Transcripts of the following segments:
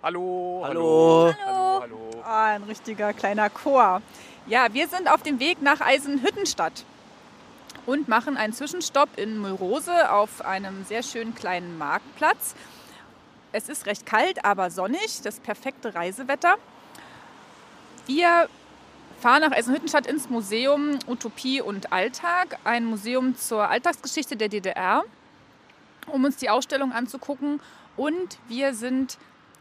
Hallo, Hallo. hallo, hallo. Ah, ein richtiger kleiner Chor. Ja, wir sind auf dem Weg nach Eisenhüttenstadt und machen einen Zwischenstopp in Mulrose auf einem sehr schönen kleinen Marktplatz. Es ist recht kalt, aber sonnig, das perfekte Reisewetter. Wir fahren nach Eisenhüttenstadt ins Museum Utopie und Alltag, ein Museum zur Alltagsgeschichte der DDR, um uns die Ausstellung anzugucken. Und wir sind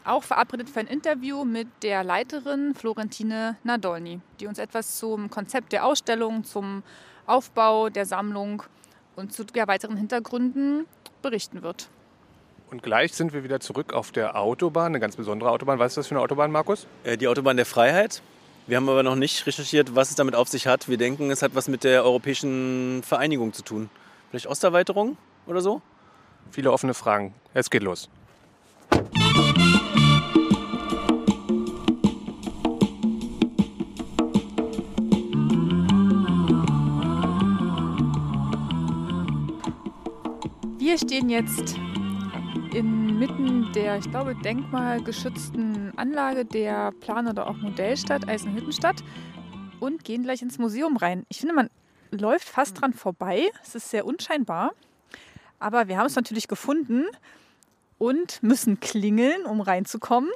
auch verabredet für ein Interview mit der Leiterin Florentine Nadolny, die uns etwas zum Konzept der Ausstellung, zum Aufbau der Sammlung und zu weiteren Hintergründen berichten wird. Und gleich sind wir wieder zurück auf der Autobahn, eine ganz besondere Autobahn. Was ist das für eine Autobahn, Markus? Äh, Die Autobahn der Freiheit. Wir haben aber noch nicht recherchiert, was es damit auf sich hat. Wir denken, es hat was mit der europäischen Vereinigung zu tun. Vielleicht Osterweiterung oder so? Viele offene Fragen. Es geht los. Wir stehen jetzt inmitten der, ich glaube, denkmalgeschützten Anlage der Plan- oder auch Modellstadt Eisenhüttenstadt und gehen gleich ins Museum rein. Ich finde, man läuft fast dran vorbei. Es ist sehr unscheinbar. Aber wir haben es natürlich gefunden und müssen klingeln, um reinzukommen.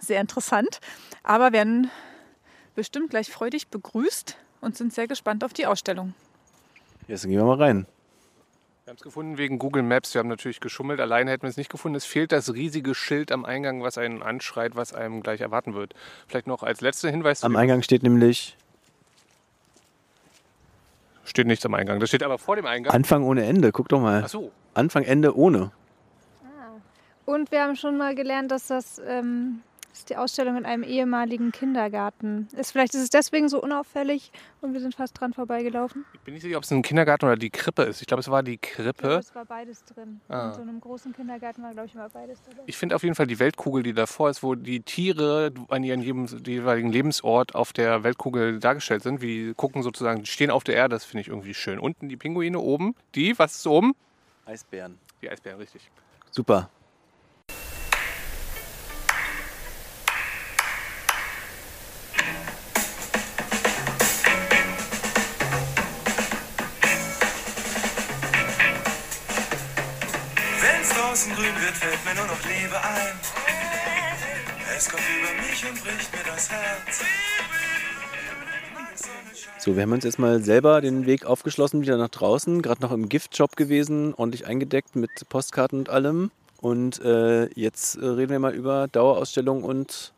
Sehr interessant. Aber werden bestimmt gleich freudig begrüßt und sind sehr gespannt auf die Ausstellung. Jetzt gehen wir mal rein. Wir haben es gefunden wegen Google Maps. Wir haben natürlich geschummelt. Alleine hätten wir es nicht gefunden. Es fehlt das riesige Schild am Eingang, was einen anschreit, was einem gleich erwarten wird. Vielleicht noch als letzter Hinweis. zu Am Eingang steht nämlich Steht nichts am Eingang. Das steht aber vor dem Eingang. Anfang ohne Ende. Guck doch mal. Ach so. Anfang, Ende ohne. Und wir haben schon mal gelernt, dass das ähm, dass die Ausstellung in einem ehemaligen Kindergarten ist. Vielleicht ist es deswegen so unauffällig und wir sind fast dran vorbeigelaufen. Ich bin nicht sicher, ob es ein Kindergarten oder die Krippe ist. Ich glaube, es war die Ich glaube, Krippe. es war beides drin. Ah. In so einem großen Kindergarten war, glaube ich, immer beides drin. Ich finde auf jeden Fall die Weltkugel, die davor ist, wo die Tiere an ihren jedem, jeweiligen Lebensort auf der Weltkugel dargestellt sind. Wie gucken sozusagen, die stehen auf der Erde, das finde ich irgendwie schön. Unten die Pinguine, oben die, was ist oben? Eisbären. Die Eisbären, richtig. Super. Fällt mir nur noch Liebe ein. Es kommt über mich und bricht mir das Herz. So, wir haben uns jetzt mal selber den Weg aufgeschlossen, wieder nach draußen. Gerade noch im Giftshop gewesen, ordentlich eingedeckt mit Postkarten und allem. Und äh, jetzt äh, reden wir mal über Dauerausstellung und,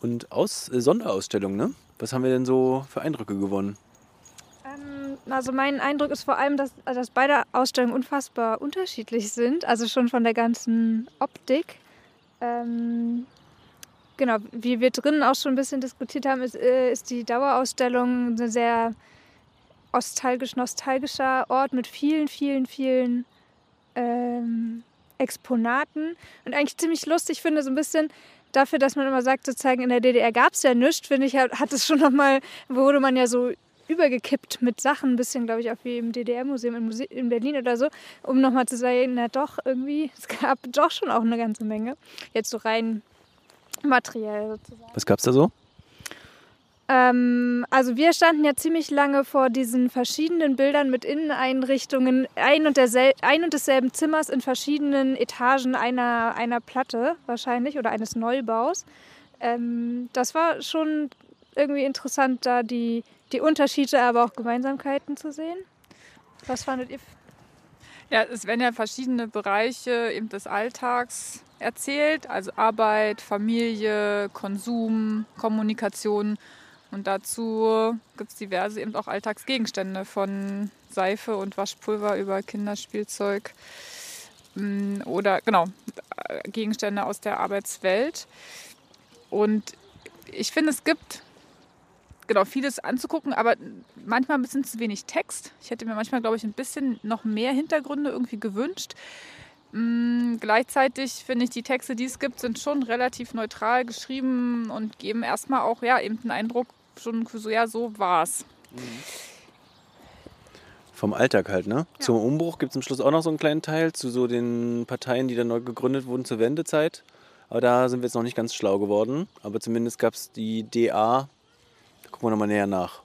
und Aus, äh, Sonderausstellung. Ne? Was haben wir denn so für Eindrücke gewonnen? Ähm, also mein Eindruck ist vor allem, dass, dass beide Ausstellungen unfassbar unterschiedlich sind. Also schon von der ganzen Optik. Ähm, genau, wie wir drinnen auch schon ein bisschen diskutiert haben, ist, äh, ist die Dauerausstellung ein sehr nostalgisch-nostalgischer Ort mit vielen, vielen, vielen ähm, Exponaten. Und eigentlich ziemlich lustig finde, so ein bisschen dafür, dass man immer sagt, sozusagen in der DDR gab es ja nichts, finde ich, hat, hat es schon nochmal, wurde man ja so übergekippt mit Sachen, ein bisschen, glaube ich, auch wie im DDR-Museum in, Muse in Berlin oder so, um nochmal zu sagen, na doch, irgendwie, es gab doch schon auch eine ganze Menge. Jetzt so rein materiell sozusagen. Was gab's da so? Ähm, also wir standen ja ziemlich lange vor diesen verschiedenen Bildern mit Inneneinrichtungen ein und, ein und desselben Zimmers in verschiedenen Etagen einer, einer Platte wahrscheinlich oder eines Neubaus. Ähm, das war schon irgendwie interessant, da die, die Unterschiede, aber auch Gemeinsamkeiten zu sehen. Was fandet ihr? Ja, es werden ja verschiedene Bereiche eben des Alltags erzählt, also Arbeit, Familie, Konsum, Kommunikation. Und dazu gibt es diverse eben auch Alltagsgegenstände von Seife und Waschpulver über Kinderspielzeug mm, oder genau äh, Gegenstände aus der Arbeitswelt. Und ich finde, es gibt genau vieles anzugucken, aber manchmal ein bisschen zu wenig Text. Ich hätte mir manchmal, glaube ich, ein bisschen noch mehr Hintergründe irgendwie gewünscht. Mm, gleichzeitig finde ich, die Texte, die es gibt, sind schon relativ neutral geschrieben und geben erstmal auch ja, eben einen Eindruck, schon so, ja, so war's. Vom Alltag halt, ne? Zum Umbruch gibt es am Schluss auch noch so einen kleinen Teil zu so den Parteien, die dann neu gegründet wurden zur Wendezeit. Aber da sind wir jetzt noch nicht ganz schlau geworden. Aber zumindest gab es die da gucken wir nochmal näher nach.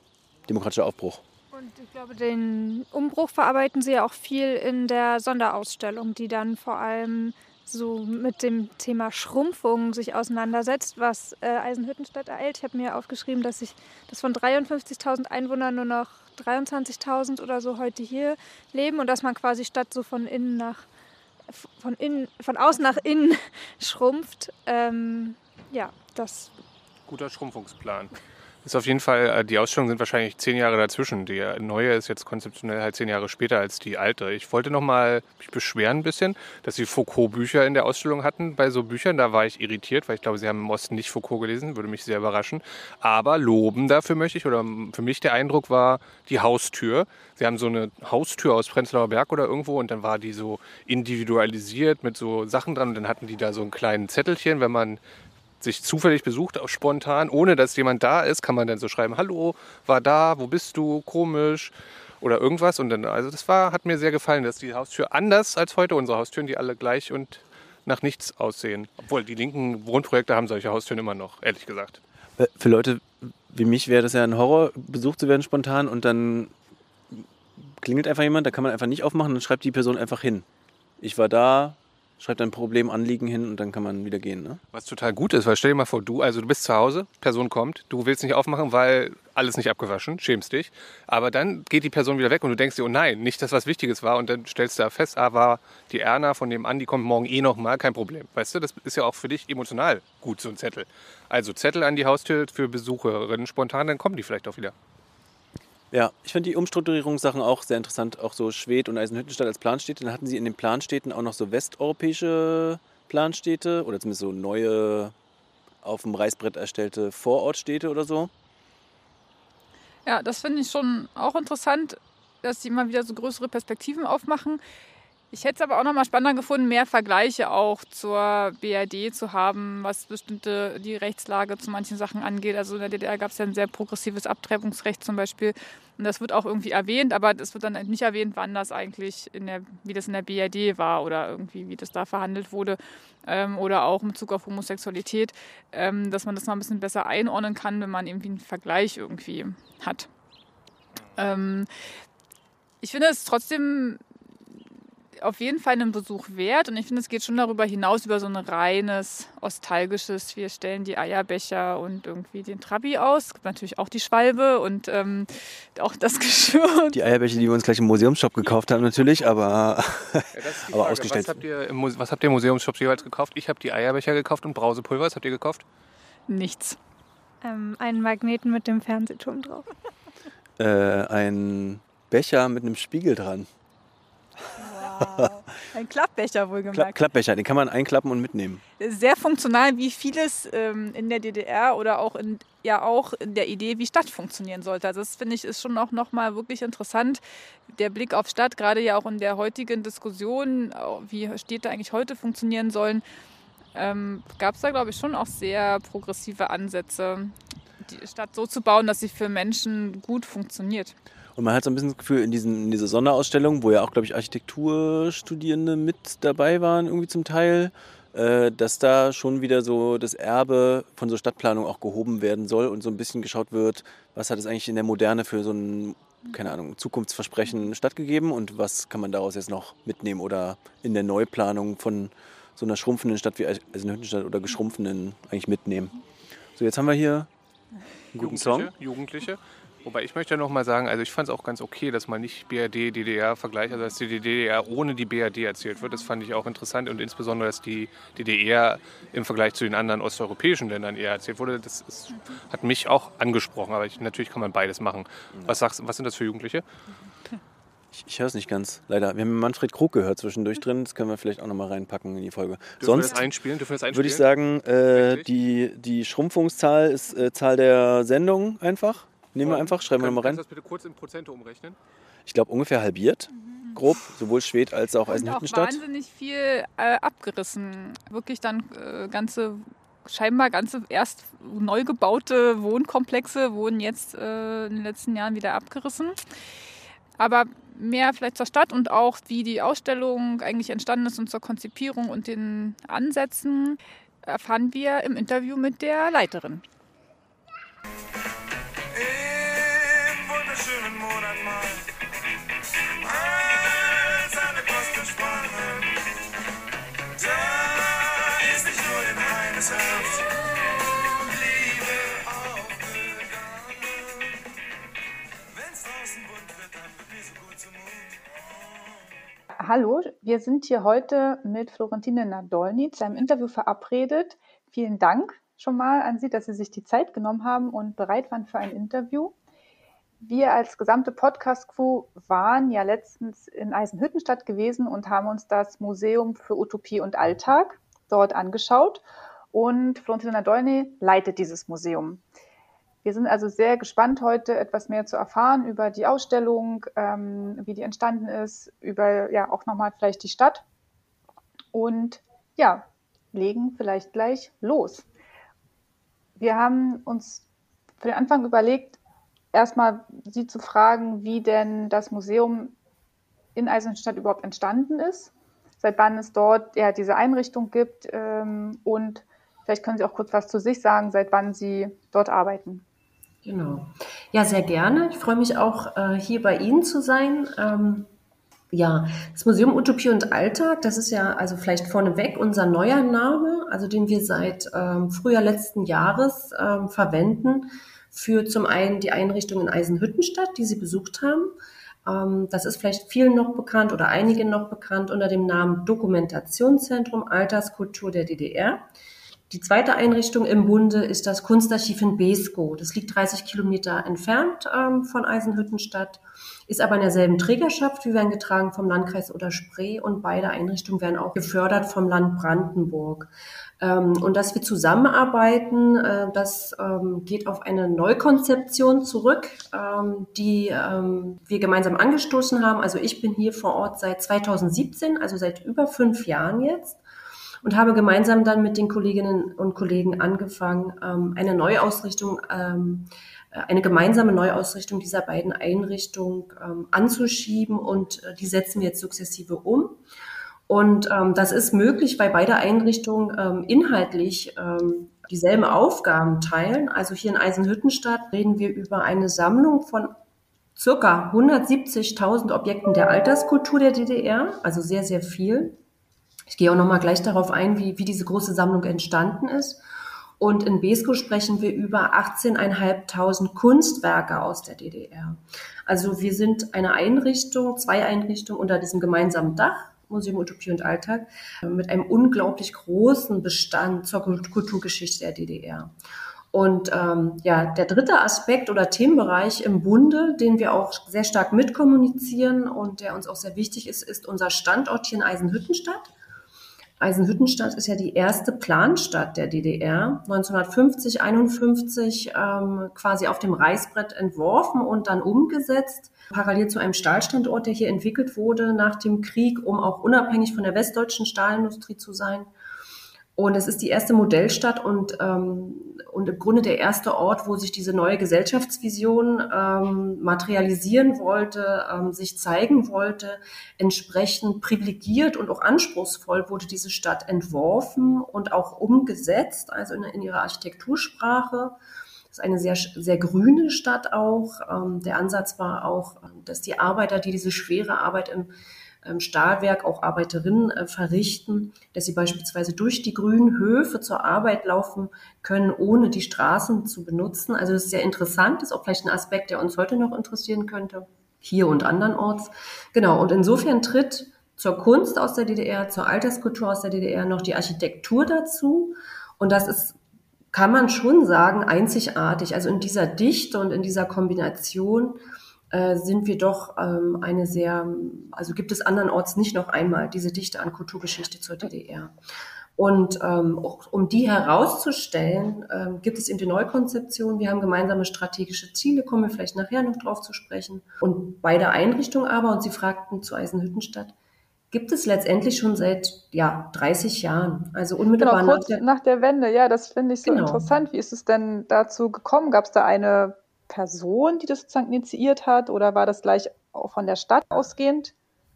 Demokratischer Aufbruch. Und ich glaube, den Umbruch verarbeiten Sie ja auch viel in der Sonderausstellung, die dann vor allem so mit dem Thema Schrumpfung sich auseinandersetzt, was äh, Eisenhüttenstadt ereilt. Ich habe mir aufgeschrieben, dass ich dass von 53.000 Einwohnern nur noch 23.000 oder so heute hier leben und dass man quasi statt so von innen nach von innen von außen nach innen schrumpft. Ähm, ja, das Guter Schrumpfungsplan. Ist auf jeden Fall, äh, die Ausstellungen sind wahrscheinlich zehn Jahre dazwischen. Die neue ist jetzt konzeptionell halt zehn Jahre später als die alte. Ich wollte noch mal mich beschweren ein bisschen, dass sie Foucault-Bücher in der Ausstellung hatten. Bei so Büchern, da war ich irritiert, weil ich glaube, sie haben im Osten nicht Foucault gelesen, würde mich sehr überraschen. Aber loben dafür möchte ich, oder für mich der Eindruck war die Haustür. Sie haben so eine Haustür aus Prenzlauer Berg oder irgendwo und dann war die so individualisiert mit so Sachen dran und dann hatten die da so einen kleinen Zettelchen, wenn man sich zufällig besucht, auch spontan, ohne dass jemand da ist, kann man dann so schreiben, hallo, war da, wo bist du, komisch oder irgendwas. Und dann, also das war, hat mir sehr gefallen, dass die Haustür anders als heute unsere Haustüren, die alle gleich und nach nichts aussehen. Obwohl die linken Wohnprojekte haben solche Haustüren immer noch, ehrlich gesagt. Äh, Für Leute wie mich wäre das ja ein Horror, besucht zu werden spontan und dann klingelt einfach jemand, da kann man einfach nicht aufmachen, dann schreibt die Person einfach hin. Ich war da, schreibt ein Problem, Anliegen hin und dann kann man wieder gehen. Ne? Was total gut ist, weil stell dir mal vor, du, also du bist zu Hause, Person kommt, du willst nicht aufmachen, weil alles nicht abgewaschen, schämst dich. Aber dann geht die Person wieder weg und du denkst dir, oh nein, nicht, dass was Wichtiges war. Und dann stellst du da fest, ah, war die Erna von dem an, die kommt morgen eh nochmal, kein Problem. Weißt du, das ist ja auch für dich emotional gut, so ein Zettel. Also Zettel an die Haustür für Besucherinnen spontan, dann kommen die vielleicht auch wieder. Ja, ich finde die Umstrukturierungssachen auch sehr interessant, auch so Schwedt und Eisenhüttenstadt als Planstädte. Dann hatten sie in den Planstädten auch noch so westeuropäische Planstädte oder zumindest so neue, auf dem Reißbrett erstellte Vorortstädte oder so. Ja, das finde ich schon auch interessant, dass sie immer wieder so größere Perspektiven aufmachen. Ich hätte es aber auch noch mal spannender gefunden, mehr Vergleiche auch zur BRD zu haben, was bestimmte die Rechtslage zu manchen Sachen angeht. Also in der DDR gab es ja ein sehr progressives Abtreibungsrecht zum Beispiel. Und das wird auch irgendwie erwähnt, aber es wird dann nicht erwähnt, wann das eigentlich in der, wie das in der BRD war oder irgendwie, wie das da verhandelt wurde. Ähm, oder auch in Bezug auf Homosexualität, ähm, dass man das noch ein bisschen besser einordnen kann, wenn man irgendwie einen Vergleich irgendwie hat. Ähm, ich finde es trotzdem auf jeden Fall einen Besuch wert. Und ich finde, es geht schon darüber hinaus, über so ein reines, nostalgisches, wir stellen die Eierbecher und irgendwie den Trabi aus. Es gibt natürlich auch die Schwalbe und ähm, auch das Geschirr. Die Eierbecher, die wir uns gleich im Museumsshop gekauft haben natürlich, aber, Ja, aber Frage. ausgestellt. Was habt, ihr im Muse- was habt ihr im Museumsshop jeweils gekauft? Ich habe die Eierbecher gekauft und Brausepulver. Was habt ihr gekauft? Nichts. ähm, einen Magneten mit dem Fernsehturm drauf. äh, ein Becher mit einem Spiegel dran. Ein Klappbecher Kla wohlgemerkt. Klappbecher, den kann man einklappen und mitnehmen. Sehr funktional, wie vieles ähm, in der DDR oder auch in, ja auch in der Idee, wie Stadt funktionieren sollte. Also das finde ich ist schon auch nochmal wirklich interessant. Der Blick auf Stadt, gerade ja auch in der heutigen Diskussion, wie Städte eigentlich heute funktionieren sollen, ähm, gab es da, glaube ich, schon auch sehr progressive Ansätze, die Stadt so zu bauen, dass sie für Menschen gut funktioniert. Und man hat so ein bisschen das Gefühl, in, diesen, in dieser Sonderausstellung, wo ja auch, glaube ich, Architekturstudierende mit dabei waren, irgendwie zum Teil, äh, dass da schon wieder so das Erbe von so Stadtplanung auch gehoben werden soll und so ein bisschen geschaut wird, was hat es eigentlich in der Moderne für so ein, keine Ahnung, Zukunftsversprechen stattgegeben und was kann man daraus jetzt noch mitnehmen oder in der Neuplanung von so einer schrumpfenden Stadt wie Eisenhüttenstadt oder geschrumpfenden eigentlich mitnehmen. So, jetzt haben wir hier einen guten Song. Jugendliche, Jugendliche. Wobei ich möchte noch mal sagen, also ich fand es auch ganz okay, dass man nicht BRD, DDR vergleicht, also dass die DDR ohne die BRD erzählt wird. Das fand ich auch interessant und insbesondere, dass die DDR im Vergleich zu den anderen osteuropäischen Ländern eher erzählt wurde. Das ist, hat mich auch angesprochen, aber ich, natürlich kann man beides machen. Was, sagst, was sind das für Jugendliche? Ich, ich höre es nicht ganz, leider. Wir haben Manfred Krug gehört zwischendurch drin. Das können wir vielleicht auch nochmal reinpacken in die Folge. Dürfen Sonst das einspielen? Einspielen? würde ich sagen, äh, die, die Schrumpfungszahl ist äh, Zahl der Sendung einfach. Nehmen wir einfach, schreiben wir Kann- nochmal rein. Kannst du das bitte kurz in Prozente umrechnen? Ich glaube ungefähr halbiert, grob, sowohl Schwed als auch Und auch Eisenhüttenstadt. wahnsinnig viel äh, abgerissen. Wirklich dann äh, ganze, scheinbar ganze erst neu gebaute Wohnkomplexe wurden jetzt äh, in den letzten Jahren wieder abgerissen. Aber mehr vielleicht zur Stadt und auch wie die Ausstellung eigentlich entstanden ist und zur Konzipierung und den Ansätzen. erfahren wir im Interview mit der Leiterin. Hallo, wir sind hier heute mit Florentine Nadolny zu einem Interview verabredet. Vielen Dank schon mal an Sie, dass Sie sich die Zeit genommen haben und bereit waren für ein Interview. Wir als gesamte Podcast-Crew waren ja letztens in Eisenhüttenstadt gewesen und haben uns das Museum für Utopie und Alltag dort angeschaut. Und Florentine Nadolny leitet dieses Museum. Wir sind also sehr gespannt, heute etwas mehr zu erfahren über die Ausstellung, ähm, wie die entstanden ist, über ja auch nochmal vielleicht die Stadt. Und ja, legen vielleicht gleich los. Wir haben uns für den Anfang überlegt, erstmal Sie zu fragen, wie denn das Museum in Eisenstadt überhaupt entstanden ist, seit wann es dort ja diese Einrichtung gibt ähm, und vielleicht können Sie auch kurz was zu sich sagen, seit wann Sie dort arbeiten. Genau. Ja, sehr gerne. Ich freue mich auch, äh, hier bei Ihnen zu sein. Ähm, ja, das Museum Utopie und Alltag, das ist ja also vielleicht vorneweg unser neuer Name, also den wir seit ähm, Frühjahr letzten Jahres ähm, verwenden für zum einen die Einrichtung in Eisenhüttenstadt, die Sie besucht haben. Ähm, das ist vielleicht vielen noch bekannt oder einigen noch bekannt unter dem Namen Dokumentationszentrum Alterskultur der DDR. Die zweite Einrichtung im Bunde ist das Kunstarchiv in Beeskow. Das liegt 30 Kilometer entfernt ähm, von Eisenhüttenstadt, ist aber in derselben Trägerschaft. Wir werden getragen vom Landkreis oder Spree und beide Einrichtungen werden auch gefördert vom Land Brandenburg. Ähm, und dass wir zusammenarbeiten, äh, das ähm, geht auf eine Neukonzeption zurück, ähm, die ähm, wir gemeinsam angestoßen haben. Also ich bin hier vor Ort seit 2017, also seit über fünf Jahren jetzt und habe gemeinsam dann mit den Kolleginnen und Kollegen angefangen, ähm, eine Neuausrichtung, ähm, äh, eine gemeinsame Neuausrichtung dieser beiden Einrichtungen ähm, anzuschieben und äh, die setzen wir jetzt sukzessive um. Und ähm, das ist möglich, weil beide Einrichtungen ähm, inhaltlich ähm, dieselben Aufgaben teilen. Also hier in Eisenhüttenstadt reden wir über eine Sammlung von circa 170.000 Objekten der Alterskultur der DDR, also sehr, sehr viel. Ich gehe auch noch mal gleich darauf ein, wie, wie diese große Sammlung entstanden ist. Und in Besko sprechen wir über 18.500 Kunstwerke aus der DDR. Also wir sind eine Einrichtung, zwei Einrichtungen unter diesem gemeinsamen Dach, Museum Utopie und Alltag, mit einem unglaublich großen Bestand zur Kulturgeschichte der DDR. Und ähm, ja, der dritte Aspekt oder Themenbereich im Bunde, den wir auch sehr stark mitkommunizieren und der uns auch sehr wichtig ist, ist unser Standort hier in Eisenhüttenstadt. Eisenhüttenstadt ist ja die erste Planstadt der DDR, 1950, 51 ähm, quasi auf dem Reißbrett entworfen und dann umgesetzt, parallel zu einem Stahlstandort, der hier entwickelt wurde nach dem Krieg, um auch unabhängig von der westdeutschen Stahlindustrie zu sein. Und es ist die erste Modellstadt und, ähm, und im Grunde der erste Ort, wo sich diese neue Gesellschaftsvision ähm, materialisieren wollte, ähm, sich zeigen wollte. Entsprechend privilegiert und auch anspruchsvoll wurde diese Stadt entworfen und auch umgesetzt, also in, in ihrer Architektursprache. Das ist eine sehr, sehr grüne Stadt auch. Ähm, der Ansatz war auch, dass die Arbeiter, die diese schwere Arbeit im Stahlwerk auch Arbeiterinnen äh, verrichten, dass sie beispielsweise durch die grünen Höfe zur Arbeit laufen können, ohne die Straßen zu benutzen. Also das ist sehr interessant, das ist auch vielleicht ein Aspekt, der uns heute noch interessieren könnte, hier und andernorts. Genau, und insofern tritt zur Kunst aus der DDR, zur Alterskultur aus der DDR noch die Architektur dazu. Und das ist kann man schon sagen, einzigartig. Also in dieser Dichte und in dieser Kombination äh, sind wir doch ähm, eine sehr, also gibt es andernorts nicht noch einmal diese Dichte an Kulturgeschichte zur DDR. Und ähm, um die herauszustellen, ähm, gibt es eben die Neukonzeption. Wir haben gemeinsame strategische Ziele, kommen wir vielleicht nachher noch drauf zu sprechen. Und bei der Einrichtung aber, und Sie fragten zu Eisenhüttenstadt, gibt es letztendlich schon seit ja, 30 Jahren. Also unmittelbar genau, kurz nach, der, nach der Wende, ja, das finde ich so Genau. interessant. Wie ist es denn dazu gekommen? Gab es da eine Person, die das sozusagen initiiert hat oder war das gleich von der Stadt ausgehend?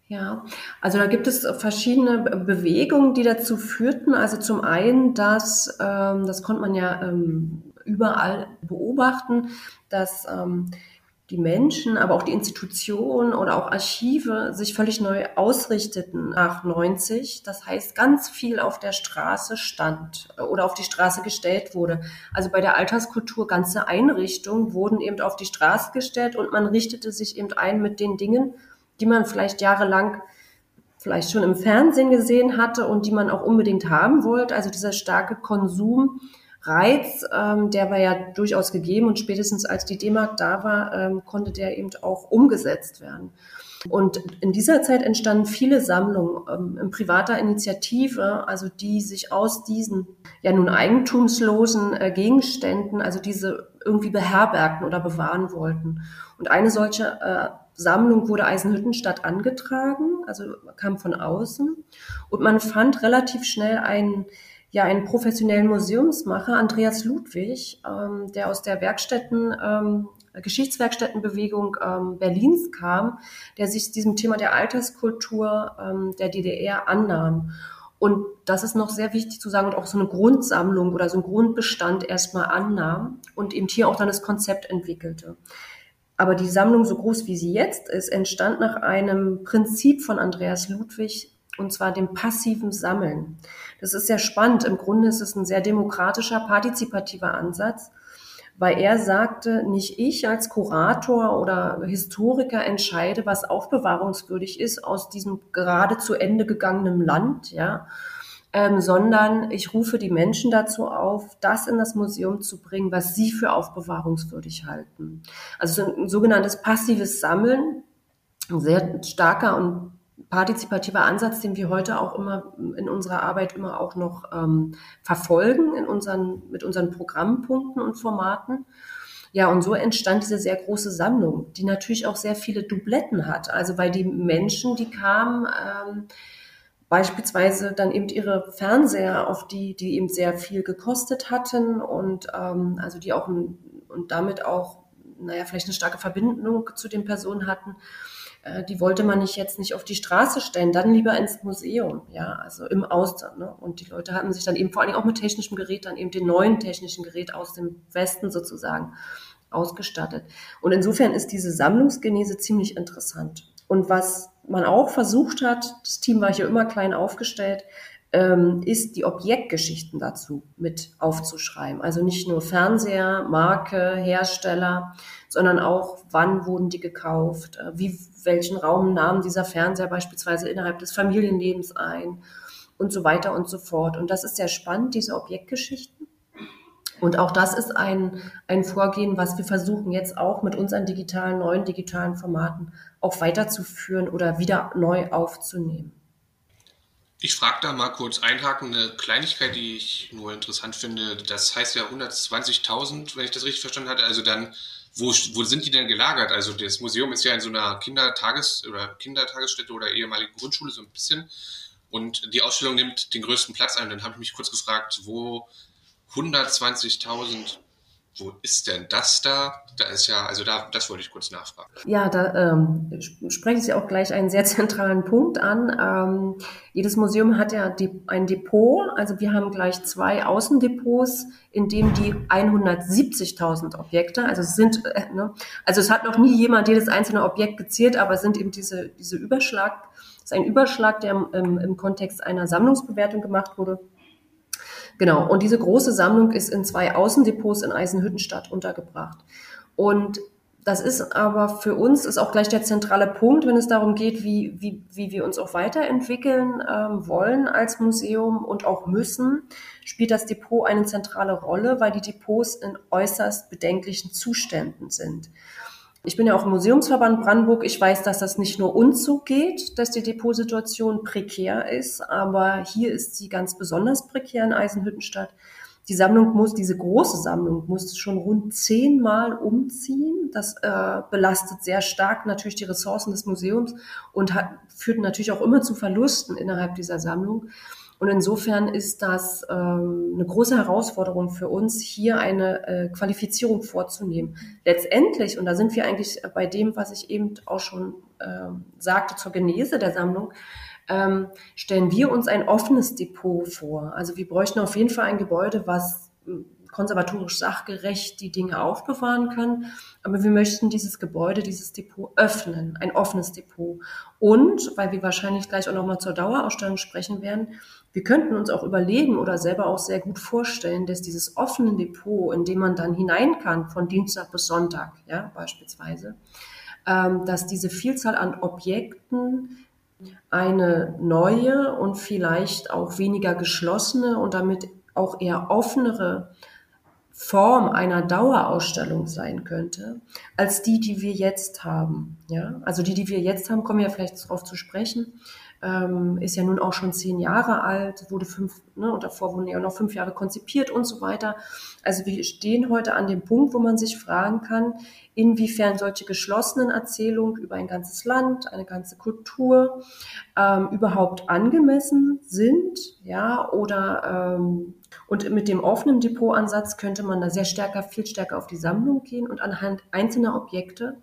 Ja, also da gibt es verschiedene Bewegungen, die dazu führten. Also zum einen, dass, ähm, das konnte man ja ähm, überall beobachten, dass ähm, die Menschen, aber auch die Institutionen oder auch Archive sich völlig neu ausrichteten nach 90. Das heißt, ganz viel auf der Straße stand oder auf die Straße gestellt wurde. Also bei der Alterskultur ganze Einrichtungen wurden eben auf die Straße gestellt und man richtete sich eben ein mit den Dingen, die man vielleicht jahrelang vielleicht schon im Fernsehen gesehen hatte und die man auch unbedingt haben wollte. Also dieser starke Konsum Reiz, ähm, der war ja durchaus gegeben und spätestens als die D-Mark da war, ähm, konnte der eben auch umgesetzt werden. Und in dieser Zeit entstanden viele Sammlungen ähm, in privater Initiative, also die sich aus diesen ja nun eigentumslosen äh, Gegenständen, also diese irgendwie beherbergten oder bewahren wollten. Und eine solche äh, Sammlung wurde Eisenhüttenstadt angetragen, also kam von außen. Und man fand relativ schnell einen ja einen professionellen Museumsmacher, Andreas Ludwig, ähm, der aus der Werkstätten, ähm, Geschichtswerkstättenbewegung ähm, Berlins kam, der sich diesem Thema der Alterskultur ähm, der DDR annahm. Und das ist noch sehr wichtig zu sagen und auch so eine Grundsammlung oder so ein Grundbestand erstmal annahm und eben hier auch dann das Konzept entwickelte. Aber die Sammlung, so groß wie sie jetzt ist, entstand nach einem Prinzip von Andreas Ludwig, und zwar dem passiven Sammeln. Das ist sehr spannend. Im Grunde ist es ein sehr demokratischer, partizipativer Ansatz, weil er sagte, nicht ich als Kurator oder Historiker entscheide, was aufbewahrungswürdig ist aus diesem gerade zu Ende gegangenen Land, ja, ähm, sondern ich rufe die Menschen dazu auf, das in das Museum zu bringen, was sie für aufbewahrungswürdig halten. Also ein sogenanntes passives Sammeln, ein sehr starker und partizipativer Ansatz, den wir heute auch immer in unserer Arbeit immer auch noch ähm, verfolgen in unseren, mit unseren Programmpunkten und Formaten. Ja, und so entstand diese sehr große Sammlung, die natürlich auch sehr viele Dubletten hat. Also weil die Menschen, die kamen, ähm, beispielsweise dann eben ihre Fernseher, auf die, die eben sehr viel gekostet hatten und ähm, also die auch und damit auch, naja, vielleicht eine starke Verbindung zu den Personen hatten äh, die wollte man nicht jetzt nicht auf die Straße stellen, dann lieber ins Museum, ja, also im Ausland. Ne? Und die Leute hatten sich dann eben vor allem auch mit technischem Gerät, dann eben den neuen technischen Gerät aus dem Westen sozusagen ausgestattet. Und insofern ist diese Sammlungsgenese ziemlich interessant. Und was man auch versucht hat, das Team war hier immer klein aufgestellt, ähm, ist die Objektgeschichten dazu mit aufzuschreiben. Also nicht nur Fernseher, Marke, Hersteller, sondern auch, wann wurden die gekauft, äh, wie, welchen Raum nahm dieser Fernseher beispielsweise innerhalb des Familienlebens ein und so weiter und so fort. Und das ist sehr spannend, diese Objektgeschichten. Und auch das ist ein, ein Vorgehen, was wir versuchen jetzt auch mit unseren digitalen, neuen digitalen Formaten auch weiterzuführen oder wieder neu aufzunehmen. Ich frage da mal kurz einhaken, eine Kleinigkeit, die ich nur interessant finde. Das heißt ja 120.000, wenn ich das richtig verstanden hatte. Also dann wo, wo sind die denn gelagert? Also das Museum ist ja in so einer Kindertages- oder Kindertagesstätte oder ehemaligen Grundschule so ein bisschen. Und die Ausstellung nimmt den größten Platz ein. Dann habe ich mich kurz gefragt, wo 120.000 wo ist denn das da? Da ist ja, also da, das wollte ich kurz nachfragen. Ja, da ähm, sprechen Sie auch gleich einen sehr zentralen Punkt an. Ähm, jedes Museum hat ja ein Depot. Also wir haben gleich zwei Außendepots, in dem die 170.000 Objekte, also es sind, äh, ne, also es hat noch nie jemand jedes einzelne Objekt gezählt, aber es sind eben diese, diese Überschlag, das ist ein Überschlag, der im, im Kontext einer Sammlungsbewertung gemacht wurde Genau. Und diese große Sammlung ist in zwei Außendepots in Eisenhüttenstadt untergebracht. Und das ist aber für uns ist auch gleich der zentrale Punkt, wenn es darum geht, wie, wie, wie wir uns auch weiterentwickeln ähm, wollen als Museum und auch müssen, spielt das Depot eine zentrale Rolle, weil die Depots in äußerst bedenklichen Zuständen sind. Ich bin ja auch im Museumsverband Brandenburg. Ich weiß, dass das nicht nur uns so geht, dass die Depotsituation prekär ist, aber hier ist sie ganz besonders prekär in Eisenhüttenstadt. Die Sammlung muss, diese große Sammlung muss schon rund zehnmal umziehen. Das äh, belastet sehr stark natürlich die Ressourcen des Museums und hat, führt natürlich auch immer zu Verlusten innerhalb dieser Sammlung. Und insofern ist das ähm, eine große Herausforderung für uns, hier eine äh, Qualifizierung vorzunehmen. Letztendlich, und da sind wir eigentlich bei dem, was ich eben auch schon ähm, sagte zur Genese der Sammlung, ähm, stellen wir uns ein offenes Depot vor. Also wir bräuchten auf jeden Fall ein Gebäude, was konservatorisch sachgerecht die Dinge aufbewahren kann. Aber wir möchten dieses Gebäude, dieses Depot öffnen, ein offenes Depot. Und, weil wir wahrscheinlich gleich auch nochmal zur Dauerausstellung sprechen werden, wir könnten uns auch überlegen oder selber auch sehr gut vorstellen, dass dieses offene Depot, in dem man dann hinein kann, von Dienstag bis Sonntag, ja, beispielsweise, ähm, dass diese Vielzahl an Objekten eine neue und vielleicht auch weniger geschlossene und damit auch eher offenere Form einer Dauerausstellung sein könnte, als die, die wir jetzt haben. Ja, also die, die wir jetzt haben, kommen ja vielleicht darauf zu sprechen ähm, ist ja nun auch schon zehn Jahre alt, wurde fünf, ne, und davor wurden ja noch fünf Jahre konzipiert und so weiter. Also wir stehen heute an dem Punkt, wo man sich fragen kann, inwiefern solche geschlossenen Erzählungen über ein ganzes Land, eine ganze Kultur ähm, überhaupt angemessen sind, ja, oder ähm, und mit dem offenen Depotansatz könnte man da sehr stärker, viel stärker auf die Sammlung gehen und anhand einzelner Objekte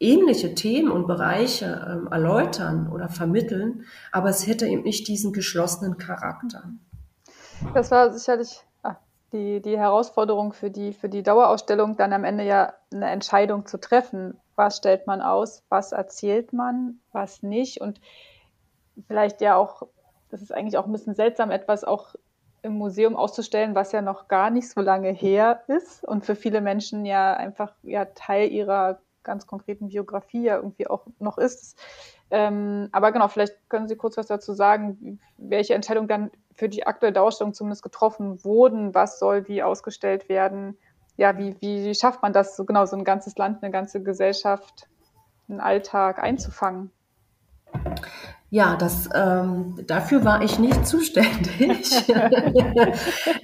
ähnliche Themen und Bereiche ähm, erläutern oder vermitteln, aber es hätte eben nicht diesen geschlossenen Charakter. Das war sicherlich ah, die, die Herausforderung für die, für die Dauerausstellung, dann am Ende ja eine Entscheidung zu treffen. Was stellt man aus, was erzählt man, was nicht? Und vielleicht ja auch, das ist eigentlich auch ein bisschen seltsam, etwas auch im Museum auszustellen, was ja noch gar nicht so lange her ist und für viele Menschen ja einfach ja Teil ihrer ganz konkreten Biografie ja irgendwie auch noch ist. Ähm, aber genau, vielleicht können Sie kurz was dazu sagen, welche Entscheidungen dann für die aktuelle Dauerstellung zumindest getroffen wurden, was soll wie ausgestellt werden, ja, wie, wie schafft man das, so genau so ein ganzes Land, eine ganze Gesellschaft, einen Alltag einzufangen? Ja, das, ähm, dafür war ich nicht zuständig.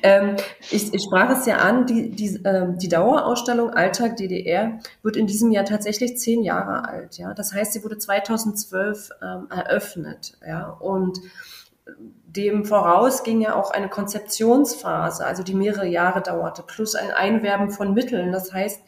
ähm, ich, ich sprach es ja an, die, die, ähm, die Dauerausstellung Alltag DDR wird in diesem Jahr tatsächlich zehn Jahre alt. Ja, Das heißt, sie wurde 2012 ähm, eröffnet. Ja, Und dem voraus ging ja auch eine Konzeptionsphase, also die mehrere Jahre dauerte, plus ein Einwerben von Mitteln. Das heißt,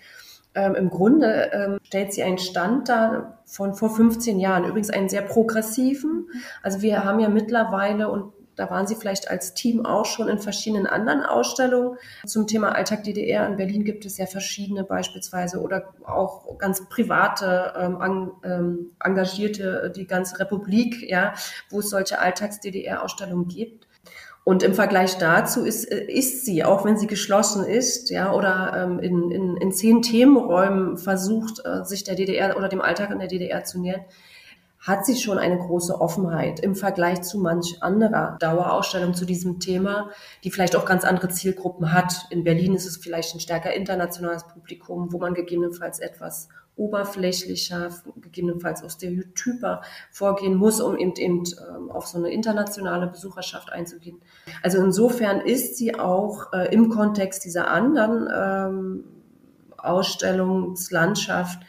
ähm, im Grunde ähm, stellt sie einen Stand dar von vor 15 Jahren, übrigens einen sehr progressiven. Also wir haben ja mittlerweile, und da waren Sie vielleicht als Team auch schon in verschiedenen anderen Ausstellungen zum Thema Alltag DDR. In Berlin gibt es ja verschiedene beispielsweise oder auch ganz private, ähm, an, ähm, engagierte, die ganze Republik, ja, wo es solche Alltags-DDR-Ausstellungen gibt. Und im Vergleich dazu ist, äh, ist sie, auch wenn sie geschlossen ist, ja, oder ähm, in, in, in zehn Themenräumen versucht, äh, sich der DDR oder dem Alltag in der DDR zu nähern, hat sie schon eine große Offenheit im Vergleich zu manch anderer Dauerausstellung zu diesem Thema, die vielleicht auch ganz andere Zielgruppen hat. In Berlin ist es vielleicht ein stärker internationales Publikum, wo man gegebenenfalls etwas oberflächlicher, gegebenenfalls auch stereotyper vorgehen muss, um eben, eben ähm, auf so eine internationale Besucherschaft einzugehen. Also insofern ist sie auch äh, im Kontext dieser anderen ähm, Ausstellungslandschaft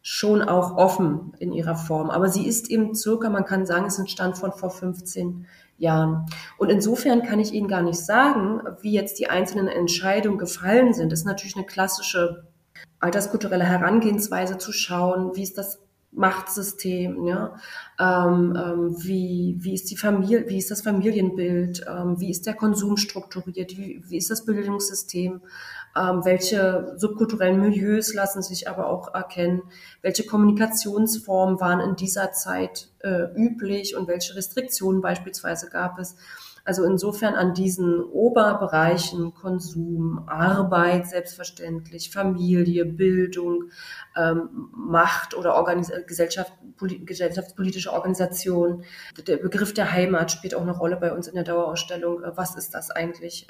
schon auch offen in ihrer Form. Aber sie ist eben circa, man kann sagen, es ist ein Stand von vor 15 Jahren. Und insofern kann ich Ihnen gar nicht sagen, wie jetzt die einzelnen Entscheidungen gefallen sind. Das ist natürlich eine klassische alterskulturelle Herangehensweise zu schauen, wie ist das Machtsystem, ja, ähm, ähm, wie, wie ist die Familie, wie ist das Familienbild, ähm, wie ist der Konsum strukturiert, wie, wie ist das Bildungssystem, ähm, welche subkulturellen Milieus lassen sich aber auch erkennen, welche Kommunikationsformen waren in dieser Zeit äh, üblich und welche Restriktionen beispielsweise gab es. Also insofern an diesen Oberbereichen Konsum, Arbeit selbstverständlich, Familie, Bildung, ähm, Macht oder Organis Gesellschaft, gesellschaftspolitische Organisation. Der Begriff der Heimat spielt auch eine Rolle bei uns in der Dauerausstellung. Was ist das eigentlich?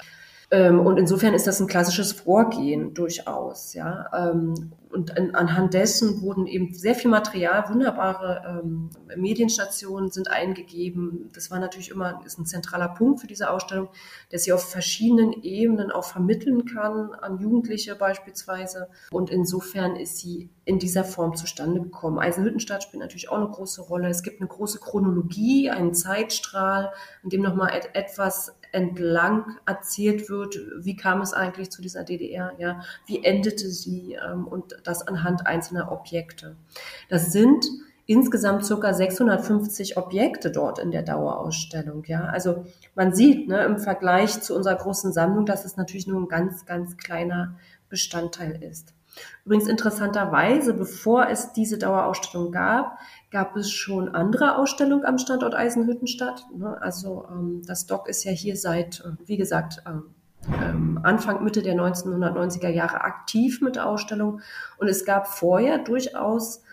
Ähm, und insofern ist das ein klassisches Vorgehen durchaus, ja. Ähm, und anhand dessen wurden eben sehr viel Material, wunderbare ähm, Medienstationen sind eingegeben. Das war natürlich immer ist ein zentraler Punkt für diese Ausstellung, dass sie auf verschiedenen Ebenen auch vermitteln kann an Jugendliche beispielsweise. Und insofern ist sie in dieser Form zustande gekommen. Eisenhüttenstadt spielt natürlich auch eine große Rolle. Es gibt eine große Chronologie, einen Zeitstrahl, in dem nochmal et etwas entlang erzählt wird, wie kam es eigentlich zu dieser DDR, ja, wie endete sie ähm, und das anhand einzelner Objekte. Das sind insgesamt circa 650 Objekte dort in der Dauerausstellung, ja. Also man sieht ne, im Vergleich zu unserer großen Sammlung, dass es natürlich nur ein ganz, ganz kleiner Bestandteil ist. Übrigens interessanterweise, bevor es diese Dauerausstellung gab, gab es schon andere Ausstellungen am Standort Eisenhüttenstadt. Ne? Also ähm, das Dock ist ja hier seit, äh, wie gesagt, ähm, ähm, Anfang, Mitte der 1990er Jahre aktiv mit der Ausstellung. Und es gab vorher durchaus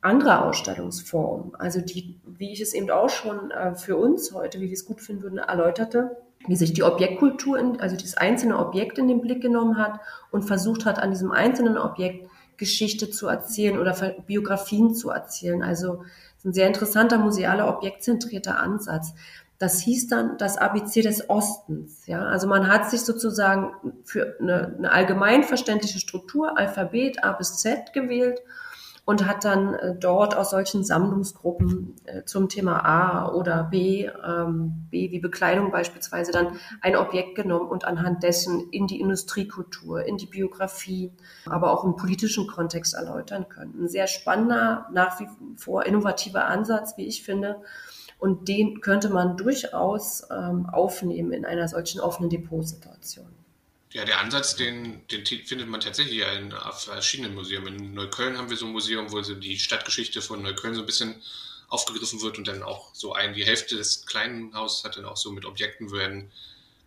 andere Ausstellungsformen, also die, wie ich es eben auch schon äh, für uns heute, wie wir es gut finden würden, erläuterte, wie sich die Objektkultur, in, also dieses einzelne Objekt in den Blick genommen hat und versucht hat, an diesem einzelnen Objekt Geschichte zu erzählen oder Biografien zu erzählen. Also ein sehr interessanter musealer objektzentrierter Ansatz. Das hieß dann das ABC des Ostens. Ja, also man hat sich sozusagen für eine, eine allgemein verständliche Struktur, Alphabet A bis Z gewählt und hat dann äh, dort aus solchen Sammlungsgruppen äh, zum Thema A oder B, ähm, B wie Bekleidung beispielsweise, dann ein Objekt genommen und anhand dessen in die Industriekultur, in die Biografie, aber auch im politischen Kontext erläutern können. Ein sehr spannender, nach wie vor innovativer Ansatz, wie ich finde. Und den könnte man durchaus ähm, aufnehmen in einer solchen offenen Depotsituation. Ja, der Ansatz, den, den findet man tatsächlich in verschiedenen Museen. In Neukölln haben wir so ein Museum, wo so die Stadtgeschichte von Neukölln so ein bisschen aufgegriffen wird und dann auch so ein, die Hälfte des kleinen Hauses hat dann auch so mit Objekten werden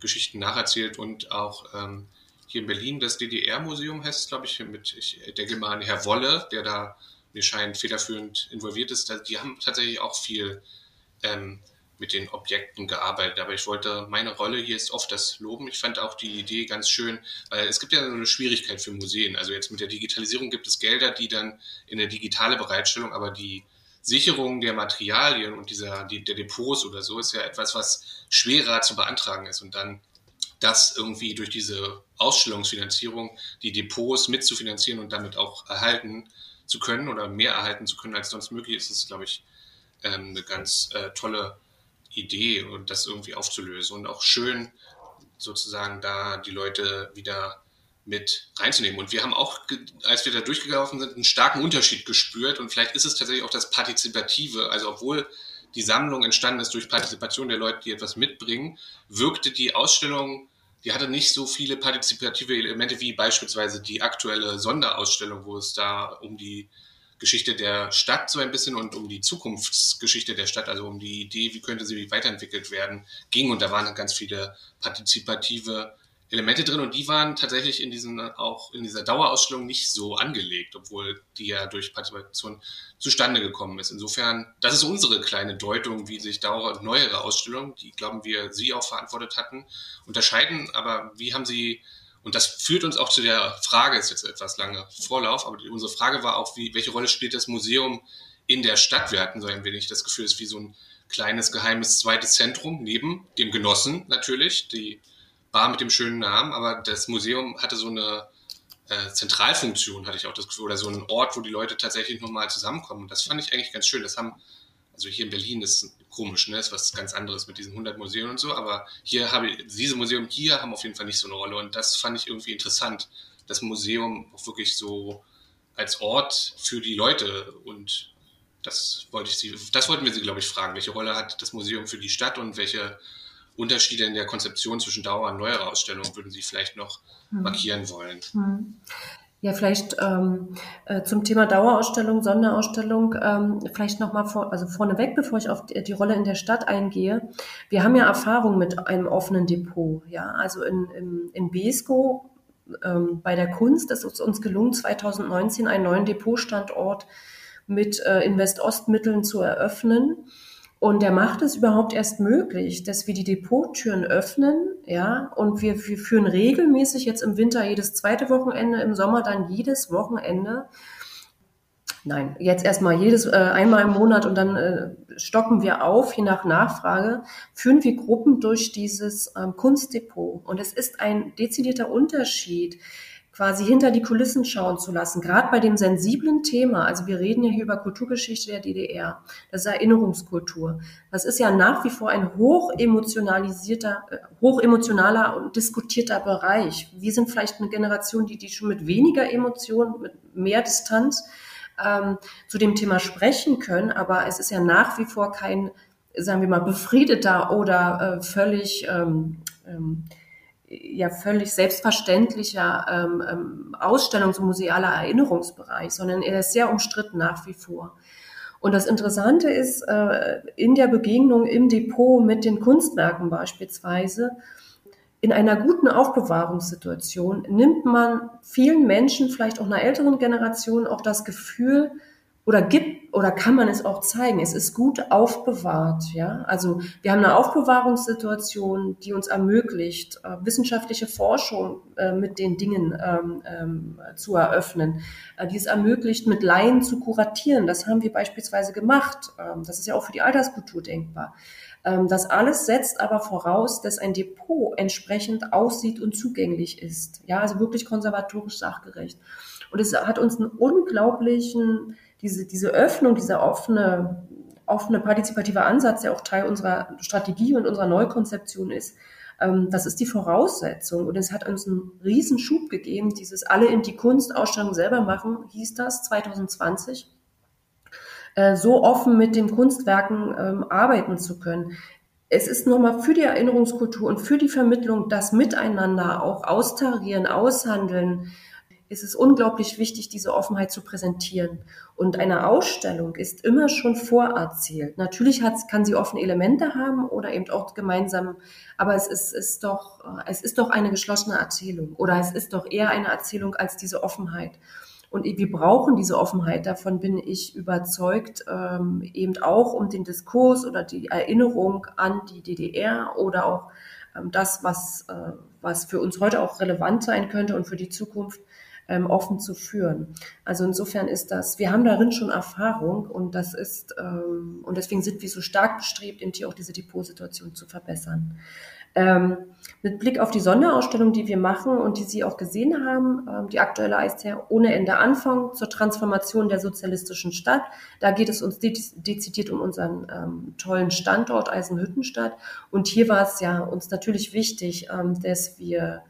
Geschichten nacherzählt und auch ähm, hier in Berlin das DDR-Museum heißt glaube ich, mit, ich denke mal an Herr Wolle, der da mir scheint federführend involviert ist. Die haben tatsächlich auch viel ähm, mit den Objekten gearbeitet. Aber ich wollte, meine Rolle hier ist oft das Loben. Ich fand auch die Idee ganz schön, weil es gibt ja so eine Schwierigkeit für Museen. Also jetzt mit der Digitalisierung gibt es Gelder, die dann in der digitale Bereitstellung, aber die Sicherung der Materialien und dieser, die, der Depots oder so ist ja etwas, was schwerer zu beantragen ist. Und dann das irgendwie durch diese Ausstellungsfinanzierung, die Depots mitzufinanzieren und damit auch erhalten zu können oder mehr erhalten zu können, als sonst möglich ist, ist, glaube ich, ähm, eine ganz äh, tolle Idee und das irgendwie aufzulösen und auch schön sozusagen da die Leute wieder mit reinzunehmen. Und wir haben auch, als wir da durchgelaufen sind, einen starken Unterschied gespürt und vielleicht ist es tatsächlich auch das Partizipative, also obwohl die Sammlung entstanden ist durch Partizipation der Leute, die etwas mitbringen, wirkte die Ausstellung, die hatte nicht so viele partizipative Elemente wie beispielsweise die aktuelle Sonderausstellung, wo es da um die Geschichte der Stadt so ein bisschen und um die Zukunftsgeschichte der Stadt, also um die Idee, wie könnte sie weiterentwickelt werden, ging. Und da waren ganz viele partizipative Elemente drin und die waren tatsächlich in diesen auch in dieser Dauerausstellung nicht so angelegt, obwohl die ja durch Partizipation zustande gekommen ist. Insofern, das ist unsere kleine Deutung, wie sich Dauer neuere Ausstellungen, die glauben wir Sie auch verantwortet hatten, unterscheiden. Aber wie haben Sie und das führt uns auch zu der Frage, ist jetzt etwas lange Vorlauf, aber die, unsere Frage war auch, wie, welche Rolle spielt das Museum in der Stadt? Wir hatten so ein wenig das Gefühl, es ist wie so ein kleines geheimes zweites Zentrum, neben dem Genossen natürlich, die Bar mit dem schönen Namen, aber das Museum hatte so eine äh, Zentralfunktion, hatte ich auch das Gefühl, oder so ein Ort, wo die Leute tatsächlich nochmal zusammenkommen. Und das fand ich eigentlich ganz schön. Das haben also hier in Berlin ist komisch, ne? ist was ganz anderes mit diesen 100 Museen und so, aber hier habe ich, diese Museen hier haben auf jeden Fall nicht so eine Rolle und das fand ich irgendwie interessant, das Museum auch wirklich so als Ort für die Leute und das wollte ich sie, das wollten wir sie, glaube ich, fragen. Welche Rolle hat das Museum für die Stadt und welche Unterschiede in der Konzeption zwischen Dauer- und neuerer Ausstellung würden Sie vielleicht noch hm. markieren wollen? Hm. Ja, vielleicht ähm, äh, zum Thema Dauerausstellung, Sonderausstellung, ähm, vielleicht nochmal vor, also vorneweg, bevor ich auf die, die, Rolle in der Stadt eingehe. Wir haben ja Erfahrung mit einem offenen Depot. Ja, also in, in, in Besko ähm, bei der Kunst ist es uns gelungen, 2019 einen neuen Depotstandort mit äh, Invest-Ost-Mitteln zu eröffnen Und der macht es überhaupt erst möglich, dass wir die Depottüren öffnen, ja, und wir, wir führen regelmäßig jetzt im Winter jedes zweite Wochenende, im Sommer dann jedes Wochenende. Nein, jetzt erstmal jedes äh, einmal im Monat und dann äh, stocken wir auf, je nach Nachfrage, führen wir Gruppen durch dieses ähm, Kunstdepot. Und es ist ein dezidierter Unterschied, quasi hinter die Kulissen schauen zu lassen, gerade bei dem sensiblen Thema. Also wir reden ja hier über Kulturgeschichte der DDR. Das ist Erinnerungskultur. Das ist ja nach wie vor ein hoch emotionalisierter, äh, hoch emotionaler und diskutierter Bereich. Wir sind vielleicht eine Generation, die, die schon mit weniger Emotionen, mit mehr Distanz ähm, zu dem Thema sprechen können. Aber es ist ja nach wie vor kein, sagen wir mal, befriedeter oder äh, völlig ähm, ähm, ja völlig selbstverständlicher ähm, ähm, Ausstellungs- und musealer Erinnerungsbereich, sondern er ist sehr umstritten nach wie vor. Und das Interessante ist, äh, in der Begegnung im Depot mit den Kunstwerken beispielsweise, in einer guten Aufbewahrungssituation nimmt man vielen Menschen, vielleicht auch einer älteren Generation, auch das Gefühl, oder gibt oder kann man es auch zeigen. Es ist gut aufbewahrt, ja. Also wir haben eine Aufbewahrungssituation, die uns ermöglicht, äh, wissenschaftliche Forschung äh, mit den Dingen ähm, ähm, zu eröffnen, äh, die es ermöglicht, mit Laien zu kuratieren. Das haben wir beispielsweise gemacht. Ähm, das ist ja auch für die Alterskultur denkbar. Ähm, das alles setzt aber voraus, dass ein Depot entsprechend aussieht und zugänglich ist. Ja, also wirklich konservatorisch sachgerecht. Und es hat uns einen unglaublichen diese, diese Öffnung, dieser offene, offene partizipative Ansatz, der auch Teil unserer Strategie und unserer Neukonzeption ist, ähm, das ist die Voraussetzung. Und es hat uns einen riesen Schub gegeben, dieses alle in die Kunstausstellung selber machen, hieß das 2020 äh, so offen mit den Kunstwerken ähm, arbeiten zu können. Es ist nochmal für die Erinnerungskultur und für die Vermittlung, das Miteinander auch austarieren, aushandeln, ist es unglaublich wichtig, diese Offenheit zu präsentieren. Und eine Ausstellung ist immer schon vorerzählt. Natürlich hat, kann sie offene Elemente haben oder eben auch gemeinsam, aber es ist, ist doch, es ist doch eine geschlossene Erzählung oder es ist doch eher eine Erzählung als diese Offenheit. Und wir brauchen diese Offenheit, davon bin ich überzeugt, ähm, eben auch um den Diskurs oder die Erinnerung an die DDR oder auch ähm, das, was, äh, was für uns heute auch relevant sein könnte und für die Zukunft ähm, offen zu führen. Also insofern ist das, wir haben darin schon Erfahrung und das ist, ähm, und deswegen sind wir so stark bestrebt, eben hier auch diese Depotsituation zu verbessern. Ähm, mit Blick auf die Sonderausstellung, die wir machen und die Sie auch gesehen haben, ähm, die aktuelle ja ohne Ende Anfang zur Transformation der sozialistischen Stadt. Da geht es uns dezidiert um unseren ähm, tollen Standort Eisenhüttenstadt. Und hier war es ja uns natürlich wichtig, ähm, dass wir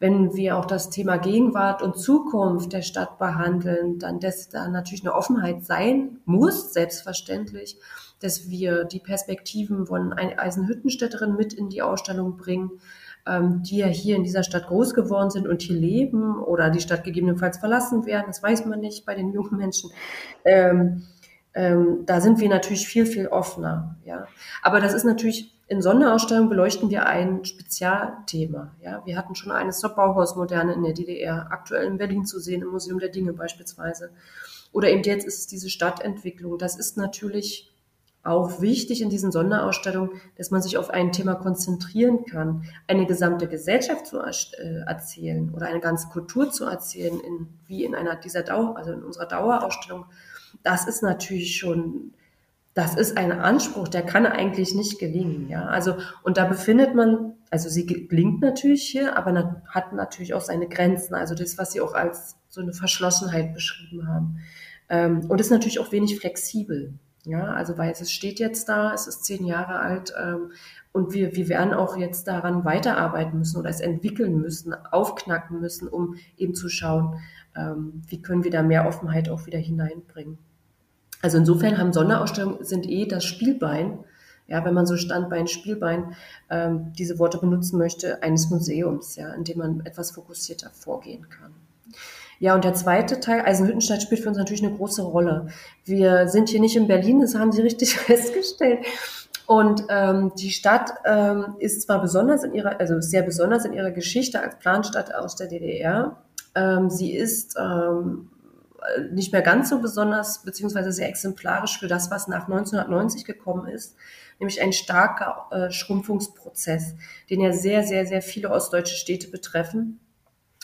wenn wir auch das Thema Gegenwart und Zukunft der Stadt behandeln, dann dass da natürlich eine Offenheit sein muss, selbstverständlich, dass wir die Perspektiven von Eisenhüttenstädterinnen mit in die Ausstellung bringen, ähm, die ja hier in dieser Stadt groß geworden sind und hier leben oder die Stadt gegebenenfalls verlassen werden. Das weiß man nicht bei den jungen Menschen. Ähm, ähm, da sind wir natürlich viel, viel offener. Ja. Aber das ist natürlich in Sonderausstellungen beleuchten wir ein Spezialthema. Ja, wir hatten schon eine zur Bauhausmoderne in der DDR, aktuell in Berlin zu sehen, im Museum der Dinge beispielsweise. Oder eben jetzt ist es diese Stadtentwicklung. Das ist natürlich auch wichtig in diesen Sonderausstellungen, dass man sich auf ein Thema konzentrieren kann, eine gesamte Gesellschaft zu äh, erzählen oder eine ganze Kultur zu erzählen, in, wie in einer dieser Dauer, also in unserer Dauerausstellung. Das ist natürlich schon das ist ein Anspruch, der kann eigentlich nicht gelingen, ja. Also, und da befindet man, also sie gelingt natürlich hier, aber hat natürlich auch seine Grenzen. Also das, was sie auch als so eine Verschlossenheit beschrieben haben. Ähm, und ist natürlich auch wenig flexibel. Ja, also weil es steht jetzt da, es ist zehn Jahre alt ähm, und wir, wir werden auch jetzt daran weiterarbeiten müssen oder es entwickeln müssen, aufknacken müssen, um eben zu schauen, ähm, wie können wir da mehr Offenheit auch wieder hineinbringen. Also insofern haben Sonderausstellungen sind eh das Spielbein, ja, wenn man so Standbein, Spielbein ähm, diese Worte benutzen möchte, eines Museums, ja, in dem man etwas fokussierter vorgehen kann. Ja, und der zweite Teil, Eisenhüttenstadt spielt für uns natürlich eine große Rolle. Wir sind hier nicht in Berlin, das haben Sie richtig festgestellt. Und ähm, die Stadt ähm, ist zwar besonders in ihrer, also sehr besonders in ihrer Geschichte als Planstadt aus der DDR. Ähm, sie ist ähm, äh, nicht mehr ganz so besonders, beziehungsweise sehr exemplarisch für das, was nach 1990 gekommen ist, nämlich ein starker äh, Schrumpfungsprozess, den ja sehr, sehr, sehr viele ostdeutsche Städte betreffen.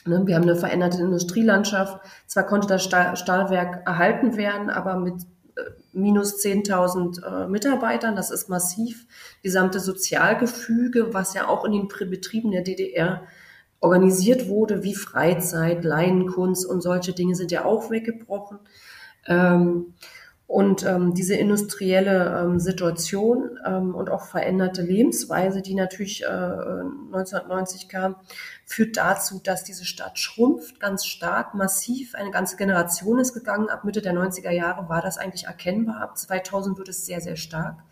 Ne, wir haben eine veränderte Industrielandschaft. Zwar konnte das Stahlwerk erhalten werden, aber mit äh, minus 10.000 äh, Mitarbeitern, das ist massiv. Gesamte Sozialgefüge, was ja auch in den Betrieben der DDR organisiert wurde, wie Freizeit, Laienkunst und solche Dinge sind ja auch weggebrochen. Ähm, und ähm, diese industrielle ähm, Situation ähm, und auch veränderte Lebensweise, die natürlich äh, 1990 kam, führt dazu, dass diese Stadt schrumpft, ganz stark, massiv. Eine ganze Generation ist gegangen. Ab Mitte der 90er Jahre war das eigentlich erkennbar. Ab 2000 wird es sehr, sehr stark,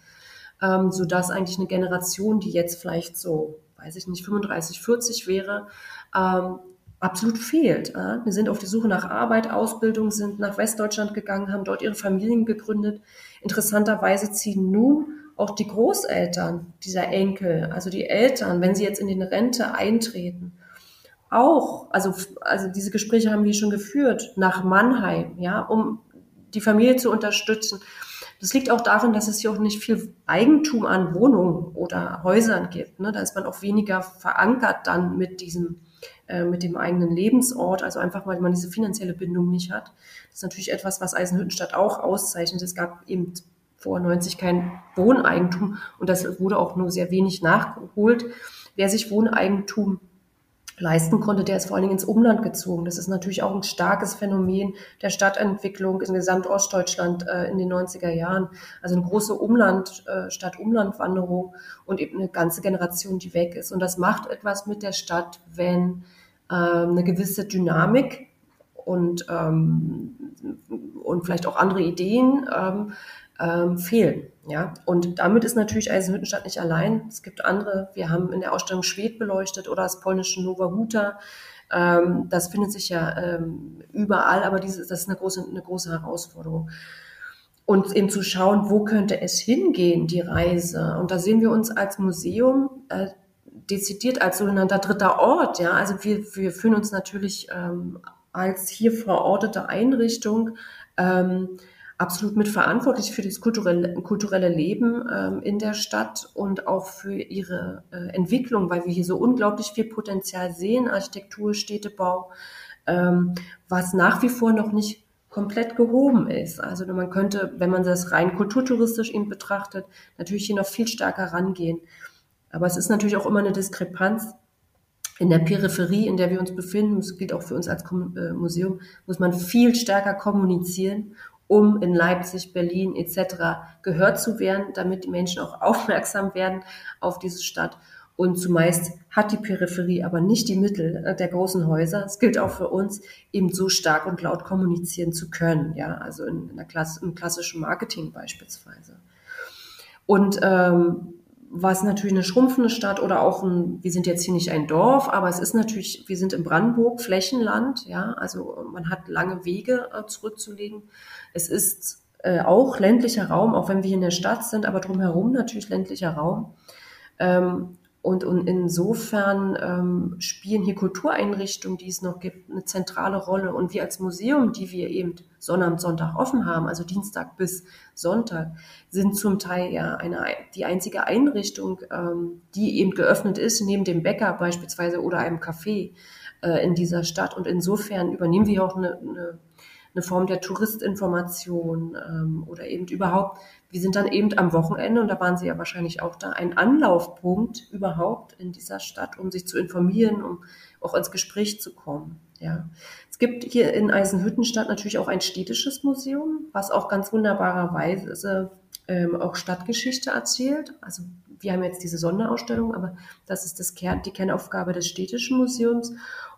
ähm, sodass eigentlich eine Generation, die jetzt vielleicht so, weiß ich nicht, 35, 40 wäre, ähm, absolut fehlt. Wir sind auf die Suche nach Arbeit, Ausbildung, sind nach Westdeutschland gegangen, haben dort ihre Familien gegründet. Interessanterweise ziehen nun auch die Großeltern dieser Enkel, also die Eltern, wenn sie jetzt in den Rente eintreten, auch, also, also diese Gespräche haben wir schon geführt, nach Mannheim, ja, um die Familie zu unterstützen. Das liegt auch darin, dass es hier auch nicht viel Eigentum an Wohnungen oder Häusern gibt. Ne? Da ist man auch weniger verankert dann mit diesem äh, mit dem eigenen Lebensort, also einfach weil man diese finanzielle Bindung nicht hat. Das ist natürlich etwas, was Eisenhüttenstadt auch auszeichnet. Es gab eben vor 90 kein Wohneigentum und das wurde auch nur sehr wenig nachgeholt. Wer sich Wohneigentum leisten konnte, der ist vor allen Dingen ins Umland gezogen. Das ist natürlich auch ein starkes Phänomen der Stadtentwicklung in Gesamtostdeutschland äh, in den 90er Jahren. Also eine große Umland, äh, Stadt-Umland-Wanderung und eben eine ganze Generation, die weg ist. Und das macht etwas mit der Stadt, wenn äh, eine gewisse Dynamik und, ähm, und vielleicht auch andere Ideen ähm, ähm, fehlen. Ja, und damit ist natürlich Eisenhüttenstadt nicht allein. Es gibt andere. Wir haben in der Ausstellung Schwed beleuchtet oder das polnische Nova Huta. Ähm, das findet sich ja ähm, überall, aber diese, das ist eine große, eine große Herausforderung. Und eben zu schauen, wo könnte es hingehen, die Reise. Und da sehen wir uns als Museum äh, dezidiert als sogenannter dritter Ort. Ja, also wir, wir fühlen uns natürlich ähm, als hier verortete Einrichtung ähm, absolut mitverantwortlich für das kulturelle, kulturelle Leben ähm, in der Stadt und auch für ihre äh, Entwicklung, weil wir hier so unglaublich viel Potenzial sehen, Architektur, Städtebau, ähm, was nach wie vor noch nicht komplett gehoben ist. Also man könnte, wenn man das rein kulturtouristisch eben betrachtet, natürlich hier noch viel stärker rangehen. Aber es ist natürlich auch immer eine Diskrepanz in der Peripherie, in der wir uns befinden, das gilt auch für uns als äh, Museum, muss man viel stärker kommunizieren um in Leipzig, Berlin etc. gehört zu werden, damit die Menschen auch aufmerksam werden auf diese Stadt. Und zumeist hat die Peripherie aber nicht die Mittel äh, der großen Häuser. Es gilt auch für uns, eben so stark und laut kommunizieren zu können, ja, also in, in der Klasse, im klassischen Marketing beispielsweise. Und ähm, was natürlich eine schrumpfende Stadt oder auch ein, wir sind jetzt hier nicht ein Dorf, aber es ist natürlich, wir sind in Brandenburg, Flächenland, ja, also man hat lange Wege äh, zurückzulegen. Es ist äh, auch ländlicher Raum, auch wenn wir hier in der Stadt sind, aber drumherum natürlich ländlicher Raum. Ähm, und, und insofern ähm, spielen hier Kultureinrichtungen, die es noch gibt, eine zentrale Rolle. Und wir als Museum, die wir eben Sonnabend, Sonntag offen haben, also Dienstag bis Sonntag, sind zum Teil ja eine, die einzige Einrichtung, ähm, die eben geöffnet ist, neben dem Bäcker beispielsweise oder einem Café äh, in dieser Stadt. Und insofern übernehmen wir auch eine, eine eine Form der Touristinformation ähm, oder eben überhaupt, wir sind dann eben am Wochenende, und da waren Sie ja wahrscheinlich auch da, ein Anlaufpunkt überhaupt in dieser Stadt, um sich zu informieren, um auch ins Gespräch zu kommen. Ja. Es gibt hier in Eisenhüttenstadt natürlich auch ein städtisches Museum, was auch ganz wunderbarerweise ähm, auch Stadtgeschichte erzählt. Also wir haben jetzt diese Sonderausstellung, aber das ist das Kern, die Kernaufgabe des städtischen Museums.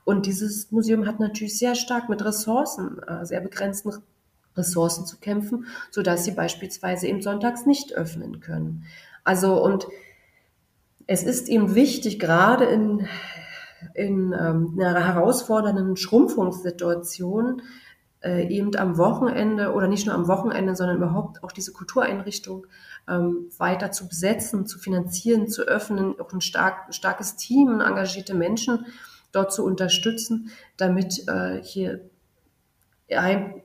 Und dieses Museum hat natürlich sehr stark mit Ressourcen, äh, sehr begrenzten Ressourcen zu kämpfen, so dass sie beispielsweise eben sonntags nicht öffnen können. Also und es ist eben wichtig, gerade in, in ähm, einer herausfordernden Schrumpfungssituation, äh, eben am Wochenende oder nicht nur am Wochenende, sondern überhaupt auch diese Kultureinrichtung ähm, weiter zu besetzen, zu finanzieren, zu öffnen, auch ein stark, starkes Team, engagierte Menschen dort zu unterstützen, damit äh, hier ein,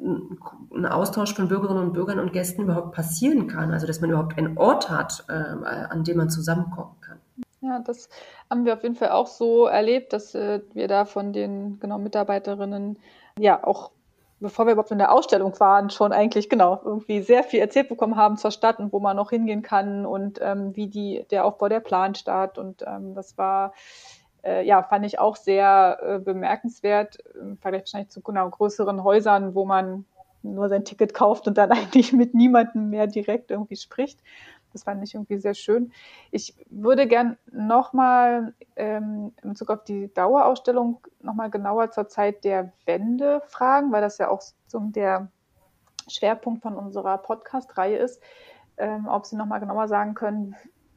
ein Austausch von Bürgerinnen und Bürgern und Gästen überhaupt passieren kann. Also dass man überhaupt einen Ort hat, äh, an dem man zusammenkommen kann. Ja, das haben wir auf jeden Fall auch so erlebt, dass äh, wir da von den genau Mitarbeiterinnen ja auch bevor wir überhaupt in der Ausstellung waren, schon eigentlich genau irgendwie sehr viel erzählt bekommen haben zur Stadt und wo man noch hingehen kann und ähm, wie die der Aufbau der Plan statt und ähm, das war äh, ja, fand ich auch sehr äh, bemerkenswert im Vergleich wahrscheinlich zu genau, größeren Häusern, wo man nur sein Ticket kauft und dann eigentlich mit niemandem mehr direkt irgendwie spricht. Das fand ich irgendwie sehr schön. Ich würde gern nochmal ähm, in Bezug auf die Dauerausstellung nochmal genauer zur Zeit der Wende fragen, weil das ja auch so der Schwerpunkt von unserer Podcast-Reihe ist. Ähm, ob Sie nochmal genauer sagen können,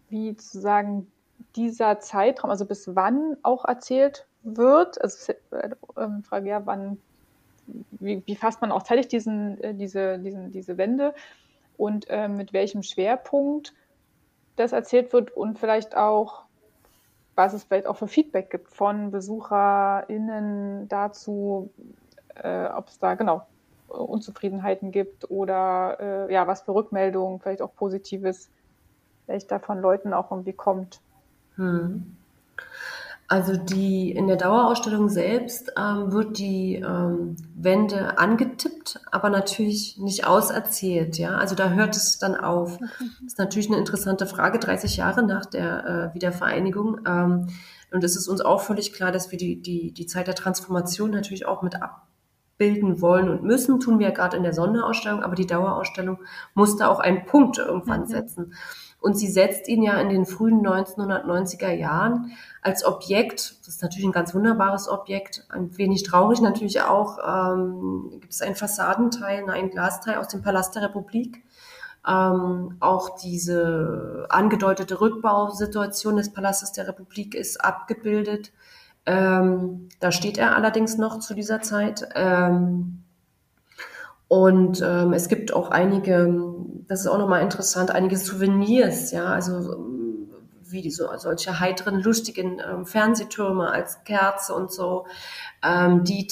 wie sozusagen dieser Zeitraum, also bis wann auch erzählt wird. Also äh, ähm, Frage ja, wann, wie, wie fasst man auch zeitlich diesen, äh, diese, diesen, diese Wende und äh, mit welchem Schwerpunkt das erzählt wird und vielleicht auch, was es vielleicht auch für Feedback gibt von BesucherInnen dazu, äh, ob es da genau Unzufriedenheiten gibt oder äh, ja, was für Rückmeldungen, vielleicht auch Positives, vielleicht da von Leuten auch irgendwie kommt. Hm. Also die in der Dauerausstellung selbst ähm, wird die ähm, Wende angetippt, aber natürlich nicht auserzählt. Ja, also da hört es dann auf. Das ist natürlich eine interessante Frage, 30 Jahre nach der äh, Wiedervereinigung. Ähm, und es ist uns auch völlig klar, dass wir die, die, die Zeit der Transformation natürlich auch mit abbilden wollen und müssen. Tun wir ja gerade in der Sonderausstellung, aber die Dauerausstellung muss da auch einen Punkt irgendwann mhm. setzen. Und sie setzt ihn ja in den frühen 1990er Jahren als Objekt, das ist natürlich ein ganz wunderbares Objekt, ein wenig traurig natürlich auch, ähm, gibt es einen Fassadenteil, ein Glasteil aus dem Palast der Republik. Ähm, auch diese angedeutete Rückbausituation des Palastes der Republik ist abgebildet. Ähm, da steht er allerdings noch zu dieser Zeit. Ähm, und ähm, es gibt auch einige, das ist auch nochmal interessant, einige Souvenirs, ja, also ähm, wie die, so, solche heiteren, lustigen ähm, Fernsehtürme als Kerze und so, ähm, die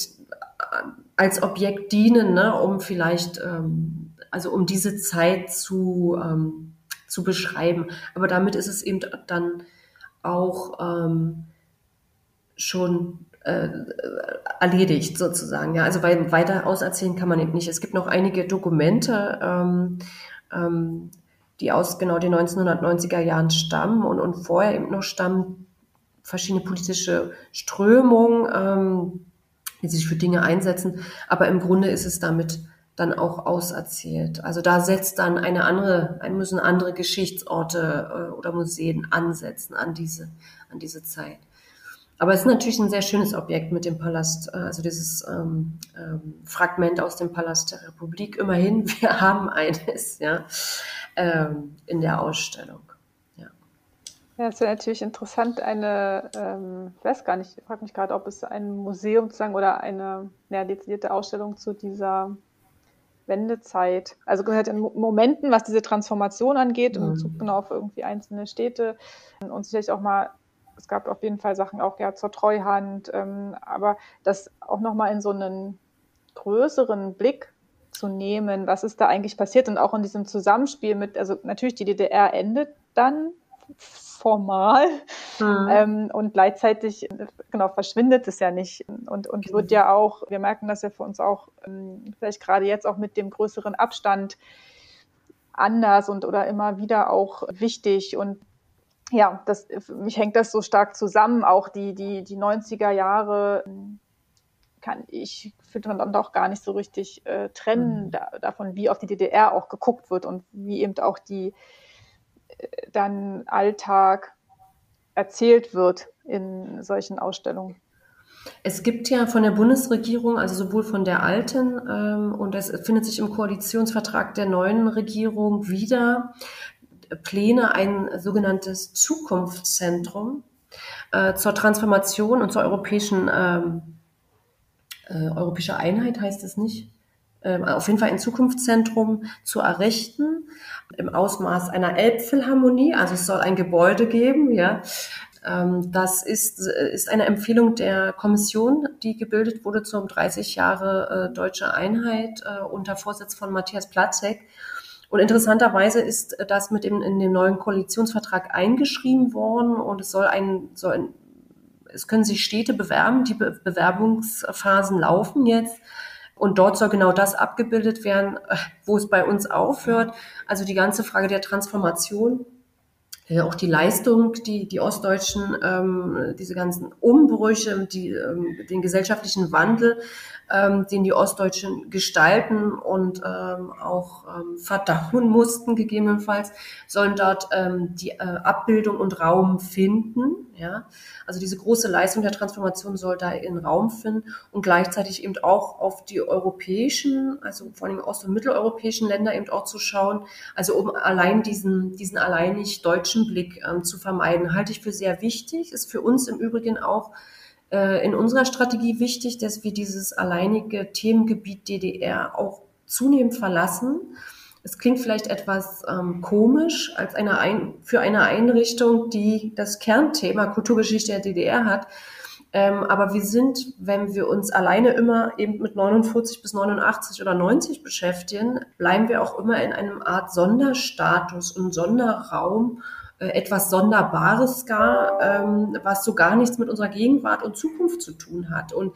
als Objekt dienen, ne, um vielleicht, ähm, also um diese Zeit zu, ähm, zu beschreiben. Aber damit ist es eben dann auch ähm, schon äh, erledigt sozusagen. Ja, also weil weiter auserzählen kann man eben nicht. Es gibt noch einige Dokumente, ähm, ähm, die aus genau den 1990er Jahren stammen und, und vorher eben noch stammen verschiedene politische Strömungen, ähm, die sich für Dinge einsetzen. Aber im Grunde ist es damit dann auch auserzählt. Also da setzt dann eine andere, müssen andere Geschichtsorte äh, oder Museen ansetzen an diese, an diese Zeit. Aber es ist natürlich ein sehr schönes Objekt mit dem Palast, äh, also dieses ähm, ähm, Fragment aus dem Palast der Republik. Immerhin, wir haben eines ja, ähm, in der Ausstellung. Ja, ja es wäre natürlich interessant, eine, ähm, ich weiß gar nicht, ich frage mich gerade, ob es ein Museum sozusagen oder eine ja, dezidierte Ausstellung zu dieser Wendezeit. Also gehört in Momenten, was diese Transformation angeht, in Bezug genau auf irgendwie einzelne Städte und sicherlich auch mal es gab auf jeden Fall Sachen auch ja zur Treuhand, ähm, aber das auch nochmal in so einen größeren Blick zu nehmen, was ist da eigentlich passiert und auch in diesem Zusammenspiel mit, also natürlich die DDR endet dann formal mhm. ähm, und gleichzeitig genau verschwindet es ja nicht und und wird ja auch, wir merken das ja für uns auch ähm, vielleicht gerade jetzt auch mit dem größeren Abstand anders und oder immer wieder auch wichtig und ja, das, für mich hängt das so stark zusammen. Auch die, die, die 90er Jahre kann ich, finde man dann doch gar nicht so richtig äh, trennen mhm. da, davon, wie auf die DDR auch geguckt wird und wie eben auch die äh, dann Alltag erzählt wird in solchen Ausstellungen. Es gibt ja von der Bundesregierung, also sowohl von der alten ähm, und es findet sich im Koalitionsvertrag der neuen Regierung wieder, Pläne, ein sogenanntes Zukunftszentrum äh, zur Transformation und zur europäischen ähm, äh, europäischer Einheit heißt es nicht. Ähm, auf jeden Fall ein Zukunftszentrum zu errichten im Ausmaß einer Elbphilharmonie. Also es soll ein Gebäude geben, ja, Ähm, das ist, ist eine Empfehlung der Kommission, die gebildet wurde zum 30 Jahre äh, deutsche Einheit äh, unter Vorsitz von Matthias Platzek. Und interessanterweise ist das mit dem, in dem neuen Koalitionsvertrag eingeschrieben worden und es soll ein, soll ein es können sich Städte bewerben, die Be Bewerbungsphasen laufen jetzt. Und dort soll genau das abgebildet werden, äh, wo es bei uns aufhört. Also die ganze Frage der Transformation ja, auch die Leistung, die die Ostdeutschen, ähm, diese ganzen Umbrüche, die, ähm, den gesellschaftlichen Wandel, ähm, den die Ostdeutschen gestalten und ähm, auch ähm, verdauen mussten, gegebenenfalls, sollen dort ähm, die äh, Abbildung und Raum finden. Ja? Also diese große Leistung der Transformation soll da in Raum finden und gleichzeitig eben auch auf die europäischen, also vor allem ost- und mitteleuropäischen Länder eben auch zu schauen, also um allein diesen, diesen alleinig deutschen Blick ähm, zu vermeiden, halte ich für sehr wichtig, ist für uns im Übrigen auch in unserer Strategie wichtig, dass wir dieses alleinige Themengebiet DDR auch zunehmend verlassen. Es klingt vielleicht etwas ähm, komisch als eine Ein für eine Einrichtung, die das Kernthema Kulturgeschichte der DDR hat. Ähm, aber wir sind, wenn wir uns alleine immer eben mit 49 bis 89 oder 90 beschäftigen, bleiben wir auch immer in einem Art Sonderstatus und Sonderraum äh, etwas Sonderbares gar, ähm, was so gar nichts mit unserer Gegenwart und Zukunft zu tun hat. Und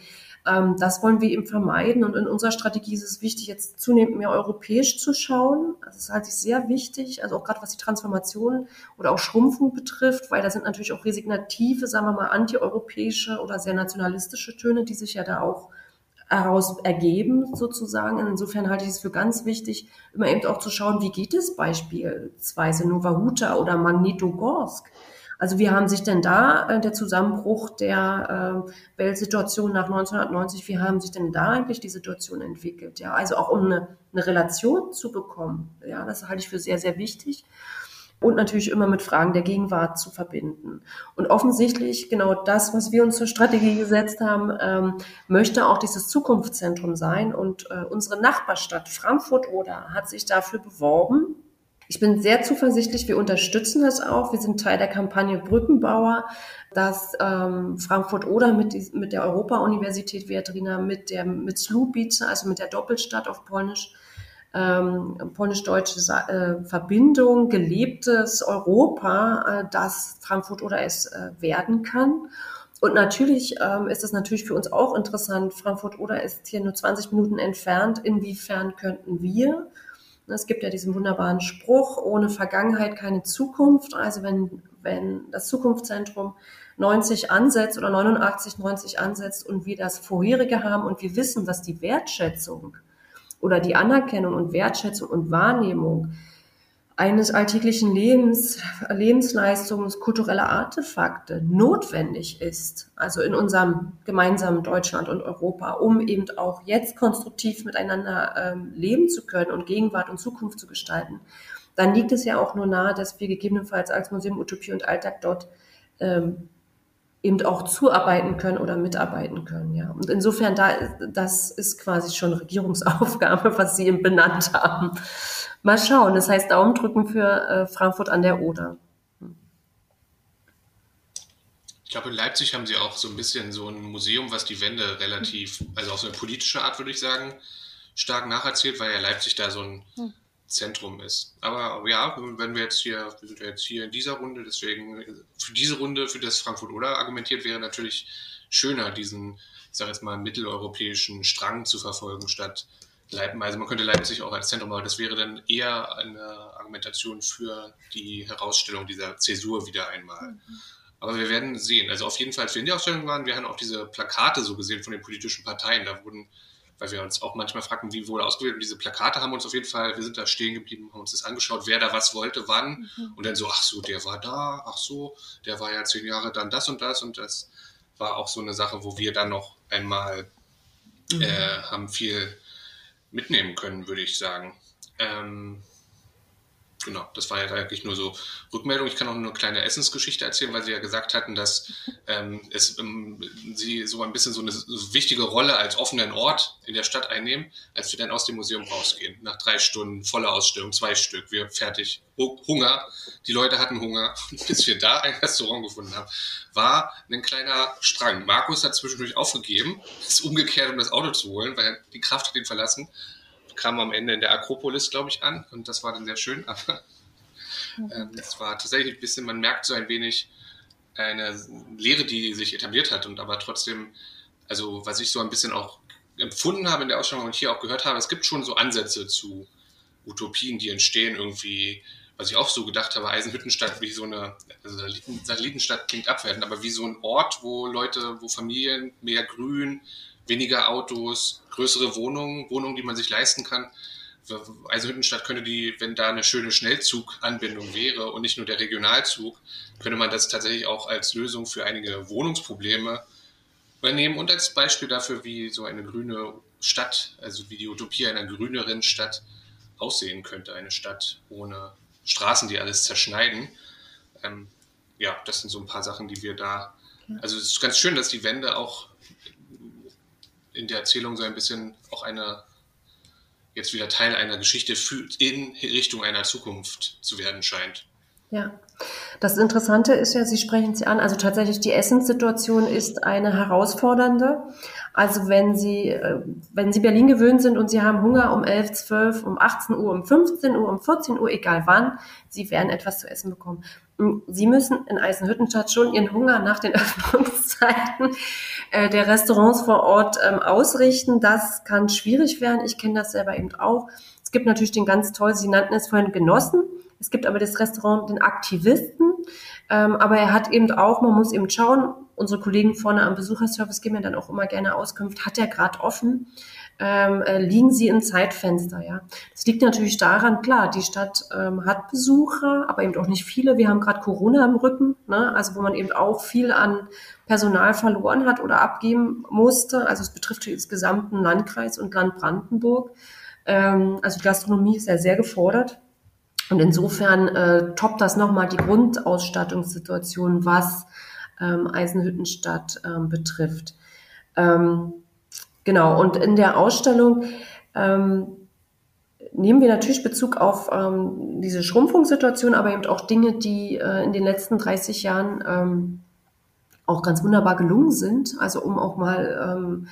ähm, das wollen wir eben vermeiden. Und in unserer Strategie ist es wichtig, jetzt zunehmend mehr europäisch zu schauen. Das ist halt sehr wichtig, also auch gerade was die Transformation oder auch Schrumpfung betrifft, weil da sind natürlich auch resignative, sagen wir mal, antieuropäische oder sehr nationalistische Töne, die sich ja da auch heraus ergeben, sozusagen. Insofern halte ich es für ganz wichtig, immer eben auch zu schauen, wie geht es beispielsweise Nova Huta oder Magnitogorsk. Also wie haben sich denn da äh, der Zusammenbruch der äh, Weltsituation nach 1990, wie haben sich denn da eigentlich die Situation entwickelt? Ja, also auch um eine, eine Relation zu bekommen. Ja, das halte ich für sehr, sehr wichtig und natürlich immer mit Fragen der Gegenwart zu verbinden. Und offensichtlich genau das, was wir uns zur Strategie gesetzt haben, ähm, möchte auch dieses Zukunftszentrum sein. Und äh, unsere Nachbarstadt Frankfurt-Oder hat sich dafür beworben. Ich bin sehr zuversichtlich, wir unterstützen das auch. Wir sind Teil der Kampagne Brückenbauer, dass ähm, Frankfurt-Oder mit, mit der Europa-Universität Viadrina, mit der mit Slubice, also mit der Doppelstadt auf Polnisch, ähm, polnisch-deutsche äh, Verbindung, gelebtes Europa, äh, das Frankfurt oder es äh, werden kann. Und natürlich ähm, ist es natürlich für uns auch interessant. Frankfurt oder ist hier nur 20 Minuten entfernt. Inwiefern könnten wir? Es gibt ja diesen wunderbaren Spruch, ohne Vergangenheit keine Zukunft. Also wenn, wenn das Zukunftszentrum 90 ansetzt oder 89, 90 ansetzt und wir das vorherige haben und wir wissen, dass die Wertschätzung oder die Anerkennung und Wertschätzung und Wahrnehmung eines alltäglichen Lebens, Lebensleistungs, kultureller Artefakte notwendig ist, also in unserem gemeinsamen Deutschland und Europa, um eben auch jetzt konstruktiv miteinander ähm, leben zu können und Gegenwart und Zukunft zu gestalten, dann liegt es ja auch nur nahe, dass wir gegebenenfalls als Museum Utopie und Alltag dort ähm, eben auch zuarbeiten können oder mitarbeiten können. Ja. Und insofern, da, das ist quasi schon Regierungsaufgabe, was Sie eben benannt haben. Mal schauen, das heißt Daumen drücken für äh, Frankfurt an der Oder. Ich glaube, in Leipzig haben sie auch so ein bisschen so ein Museum, was die Wende relativ, also auf so eine politische Art, würde ich sagen, stark nacherzählt, weil ja Leipzig da so ein hm. Zentrum ist. Aber ja, wenn wir jetzt hier, wir sind jetzt hier in dieser Runde, deswegen für diese Runde, für das Frankfurt oder argumentiert wäre natürlich schöner, diesen, ich sage jetzt mal, mitteleuropäischen Strang zu verfolgen, statt Leipzig. Also man könnte Leipzig auch als Zentrum, aber das wäre dann eher eine Argumentation für die Herausstellung dieser Zäsur wieder einmal. Mhm. Aber wir werden sehen. Also auf jeden Fall, als wir in der Ausstellung waren, wir haben auch diese Plakate so gesehen von den politischen Parteien. Da wurden weil wir uns auch manchmal fragten, wie wurde ausgewählt. Und diese Plakate haben uns auf jeden Fall, wir sind da stehen geblieben, haben uns das angeschaut, wer da was wollte, wann. Mhm. Und dann so, ach so, der war da, ach so, der war ja zehn Jahre dann das und das. Und das war auch so eine Sache, wo wir dann noch einmal mhm. äh, haben viel mitnehmen können, würde ich sagen. Ähm, genau, das war ja eigentlich nur so Rückmeldung. Ich kann auch nur eine kleine Essensgeschichte erzählen, weil Sie ja gesagt hatten, dass ähm, es, ähm, Sie so ein bisschen so eine wichtige Rolle als offenen Ort in der Stadt einnehmen, als wir dann aus dem Museum rausgehen. Nach drei Stunden voller Ausstellung, zwei Stück, wir fertig. Hunger, die Leute hatten Hunger, bis wir da ein Restaurant gefunden haben, war ein kleiner Strang. Markus hat zwischendurch aufgegeben, ist umgekehrt, um das Auto zu holen, weil die Kraft hat ihn verlassen kam am Ende in der Akropolis, glaube ich, an und das war dann sehr schön. Aber ähm, es war tatsächlich ein bisschen, man merkt so ein wenig eine Lehre, die sich etabliert hat und aber trotzdem, also was ich so ein bisschen auch empfunden habe in der Ausstellung und hier auch gehört habe, es gibt schon so Ansätze zu Utopien, die entstehen irgendwie, was ich auch so gedacht habe, Eisenhüttenstadt wie so eine, also Satellitenstadt klingt abwertend, aber wie so ein Ort, wo Leute, wo Familien mehr Grün, weniger Autos, größere Wohnungen, Wohnungen, die man sich leisten kann. Eisenhüttenstadt könnte die, wenn da eine schöne Schnellzuganbindung wäre und nicht nur der Regionalzug, könnte man das tatsächlich auch als Lösung für einige Wohnungsprobleme übernehmen und als Beispiel dafür, wie so eine grüne Stadt, also wie die Utopie einer grüneren Stadt aussehen könnte. Eine Stadt ohne Straßen, die alles zerschneiden. Ähm, ja, das sind so ein paar Sachen, die wir da. Also es ist ganz schön, dass die Wände auch in der Erzählung so ein bisschen auch eine, jetzt wieder Teil einer Geschichte in Richtung einer Zukunft zu werden scheint. Ja, das Interessante ist ja, Sie sprechen sie an, also tatsächlich die Essenssituation ist eine herausfordernde. Also wenn Sie, äh, wenn Sie Berlin gewöhnt sind und Sie haben Hunger um 11, 12, um 18 Uhr, um 15 Uhr, um 14 Uhr, egal wann, Sie werden etwas zu essen bekommen. Sie müssen in Eisenhüttenstadt schon Ihren Hunger nach den Öffnungszeiten äh, der Restaurants vor Ort ähm, ausrichten. Das kann schwierig werden. Ich kenne das selber eben auch. Es gibt natürlich den ganz toll, Sie nannten es vorhin Genossen. Es gibt aber das Restaurant den Aktivisten. Ähm, aber er hat eben auch, man muss eben schauen, unsere Kollegen vorne am Besucherservice geben mir dann auch immer gerne Auskunft, hat er gerade offen? Ähm, äh, liegen sie im Zeitfenster, ja. Das liegt natürlich daran, klar, die Stadt ähm, hat Besucher, aber eben auch nicht viele. Wir haben gerade Corona im Rücken, ne? also wo man eben auch viel an Personal verloren hat oder abgeben musste. Also es betrifft den gesamten Landkreis und Land Brandenburg. Ähm, also die Gastronomie ist ja sehr gefordert. Und insofern äh, toppt das nochmal die Grundausstattungssituation, was ähm, Eisenhüttenstadt ähm, betrifft. Ähm, genau, und in der Ausstellung ähm, nehmen wir natürlich Bezug auf ähm, diese Schrumpfungssituation, aber eben auch Dinge, die äh, in den letzten 30 Jahren ähm, auch ganz wunderbar gelungen sind. Also um auch mal ähm,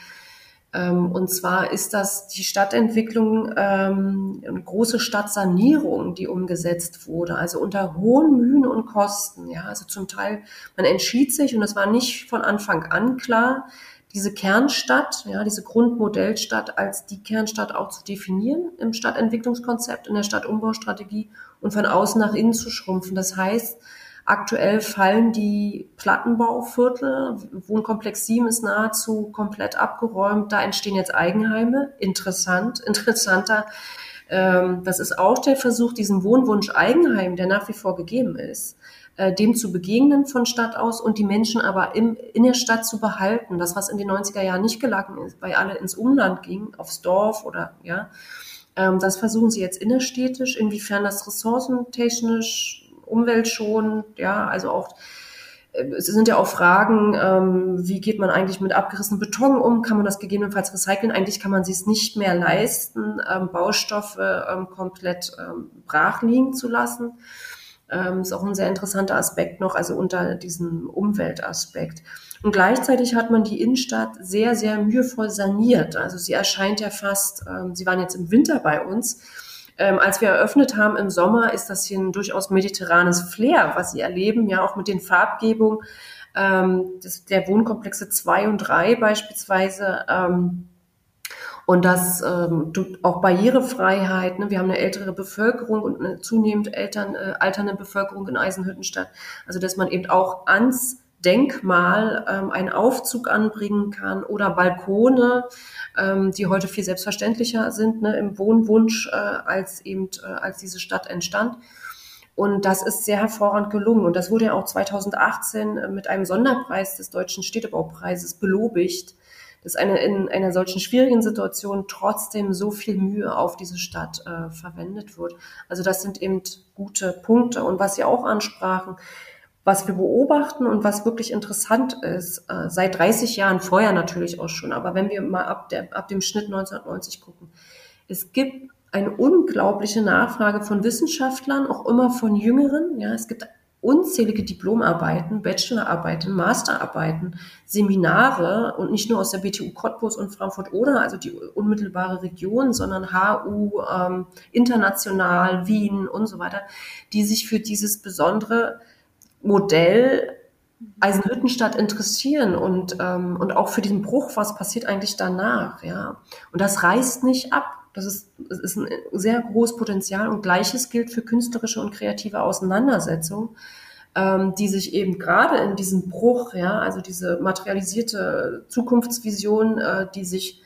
ähm, und zwar ist das die Stadtentwicklung, ähm, eine große Stadtsanierung, die umgesetzt wurde, also unter hohen Mühen und Kosten. Ja, also zum Teil, man entschied sich, und das war nicht von Anfang an klar, diese Kernstadt, ja, diese Grundmodellstadt als die Kernstadt auch zu definieren im Stadtentwicklungskonzept, in der Stadtumbaustrategie und von außen nach innen zu schrumpfen. Das heißt, Aktuell fallen die Plattenbauviertel. Wohnkomplex 7 ist nahezu komplett abgeräumt. Da entstehen jetzt Eigenheime. Interessant, interessanter. Ähm, das ist auch der Versuch, diesem Wohnwunsch Eigenheim, der nach wie vor gegeben ist, äh, dem zu begegnen von Stadt aus und die Menschen aber im, in der Stadt zu behalten. Das, was in den 90er Jahren nicht gelungen ist, weil alle ins Umland gingen, aufs Dorf oder, ja, ähm, das versuchen sie jetzt innerstädtisch, inwiefern das ressourcentechnisch umweltschonend, ja, also auch äh, es sind ja auch Fragen, ähm, wie geht man eigentlich mit abgerissenem Beton um? Kann man das gegebenenfalls recyceln? Eigentlich kann man sich es nicht mehr leisten, ähm, Baustoffe ähm, komplett ähm, brach liegen zu lassen. Ähm, ist auch ein sehr interessanter Aspekt noch, also unter diesem Umweltaspekt. Und gleichzeitig hat man die Innenstadt sehr, sehr mühevoll saniert. Also sie erscheint ja fast, ähm, Sie waren jetzt im Winter bei uns, ähm, als wir eröffnet haben im Sommer, ist das hier ein durchaus mediterranes Flair, was Sie erleben, ja auch mit den Farbgebungen ähm, des, der Wohnkomplexe 2 und 3 beispielsweise. Ähm, und das ähm, auch Barrierefreiheit. Ne? Wir haben eine ältere Bevölkerung und eine zunehmend Eltern, äh, alternde Bevölkerung in Eisenhüttenstadt. Also dass man eben auch ans Denkmal ähm, einen Aufzug anbringen kann oder Balkone, ähm, die heute viel selbstverständlicher sind ne, im Wohnwunsch, äh, als eben äh, als diese Stadt entstand. Und das ist sehr hervorragend gelungen. Und das wurde ja auch 2018 äh, mit einem Sonderpreis des Deutschen Städtebaupreises belobigt. Dass eine in einer solchen schwierigen Situation trotzdem so viel Mühe auf diese Stadt äh, verwendet wird. Also das sind eben gute Punkte. Und was Sie auch ansprachen, was wir beobachten und was wirklich interessant ist, äh, seit 30 Jahren, vorher natürlich auch schon, aber wenn wir mal ab, der, ab dem Schnitt 1990 gucken, es gibt eine unglaubliche Nachfrage von Wissenschaftlern, auch immer von Jüngeren. Ja, es gibt unzählige Diplomarbeiten, Bachelorarbeiten, Masterarbeiten, Seminare und nicht nur aus der BTU Cottbus und Frankfurt-Oder, also die unmittelbare Region, sondern HU, ähm, international, Wien und so weiter, die sich für dieses besondere Modell Eisenhüttenstadt interessieren und, ähm, und auch für diesen Bruch, was passiert eigentlich danach, ja. Und das reißt nicht ab. Das ist, das ist ein sehr großes Potenzial und gleiches gilt für künstlerische und kreative Auseinandersetzung, ähm, die sich eben gerade in diesem Bruch, ja, also diese materialisierte Zukunftsvision, äh, die sich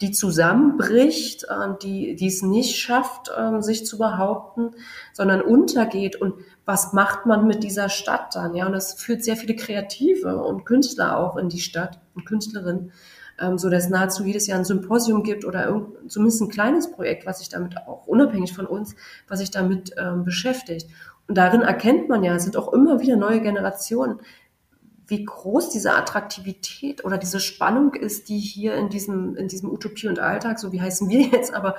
die zusammenbricht, äh, die, die es nicht schafft, äh, sich zu behaupten, sondern untergeht. Und was macht man mit dieser Stadt dann? Ja, und das führt sehr viele Kreative und Künstler auch in die Stadt und Künstlerinnen ähm, so dass nahezu jedes Jahr ein Symposium gibt oder zumindest ein kleines Projekt, was sich damit auch unabhängig von uns, was sich damit ähm, beschäftigt. Und darin erkennt man ja, es sind auch immer wieder neue Generationen, wie groß diese Attraktivität oder diese Spannung ist, die hier in diesem, in diesem Utopie und Alltag, so wie heißen wir jetzt, aber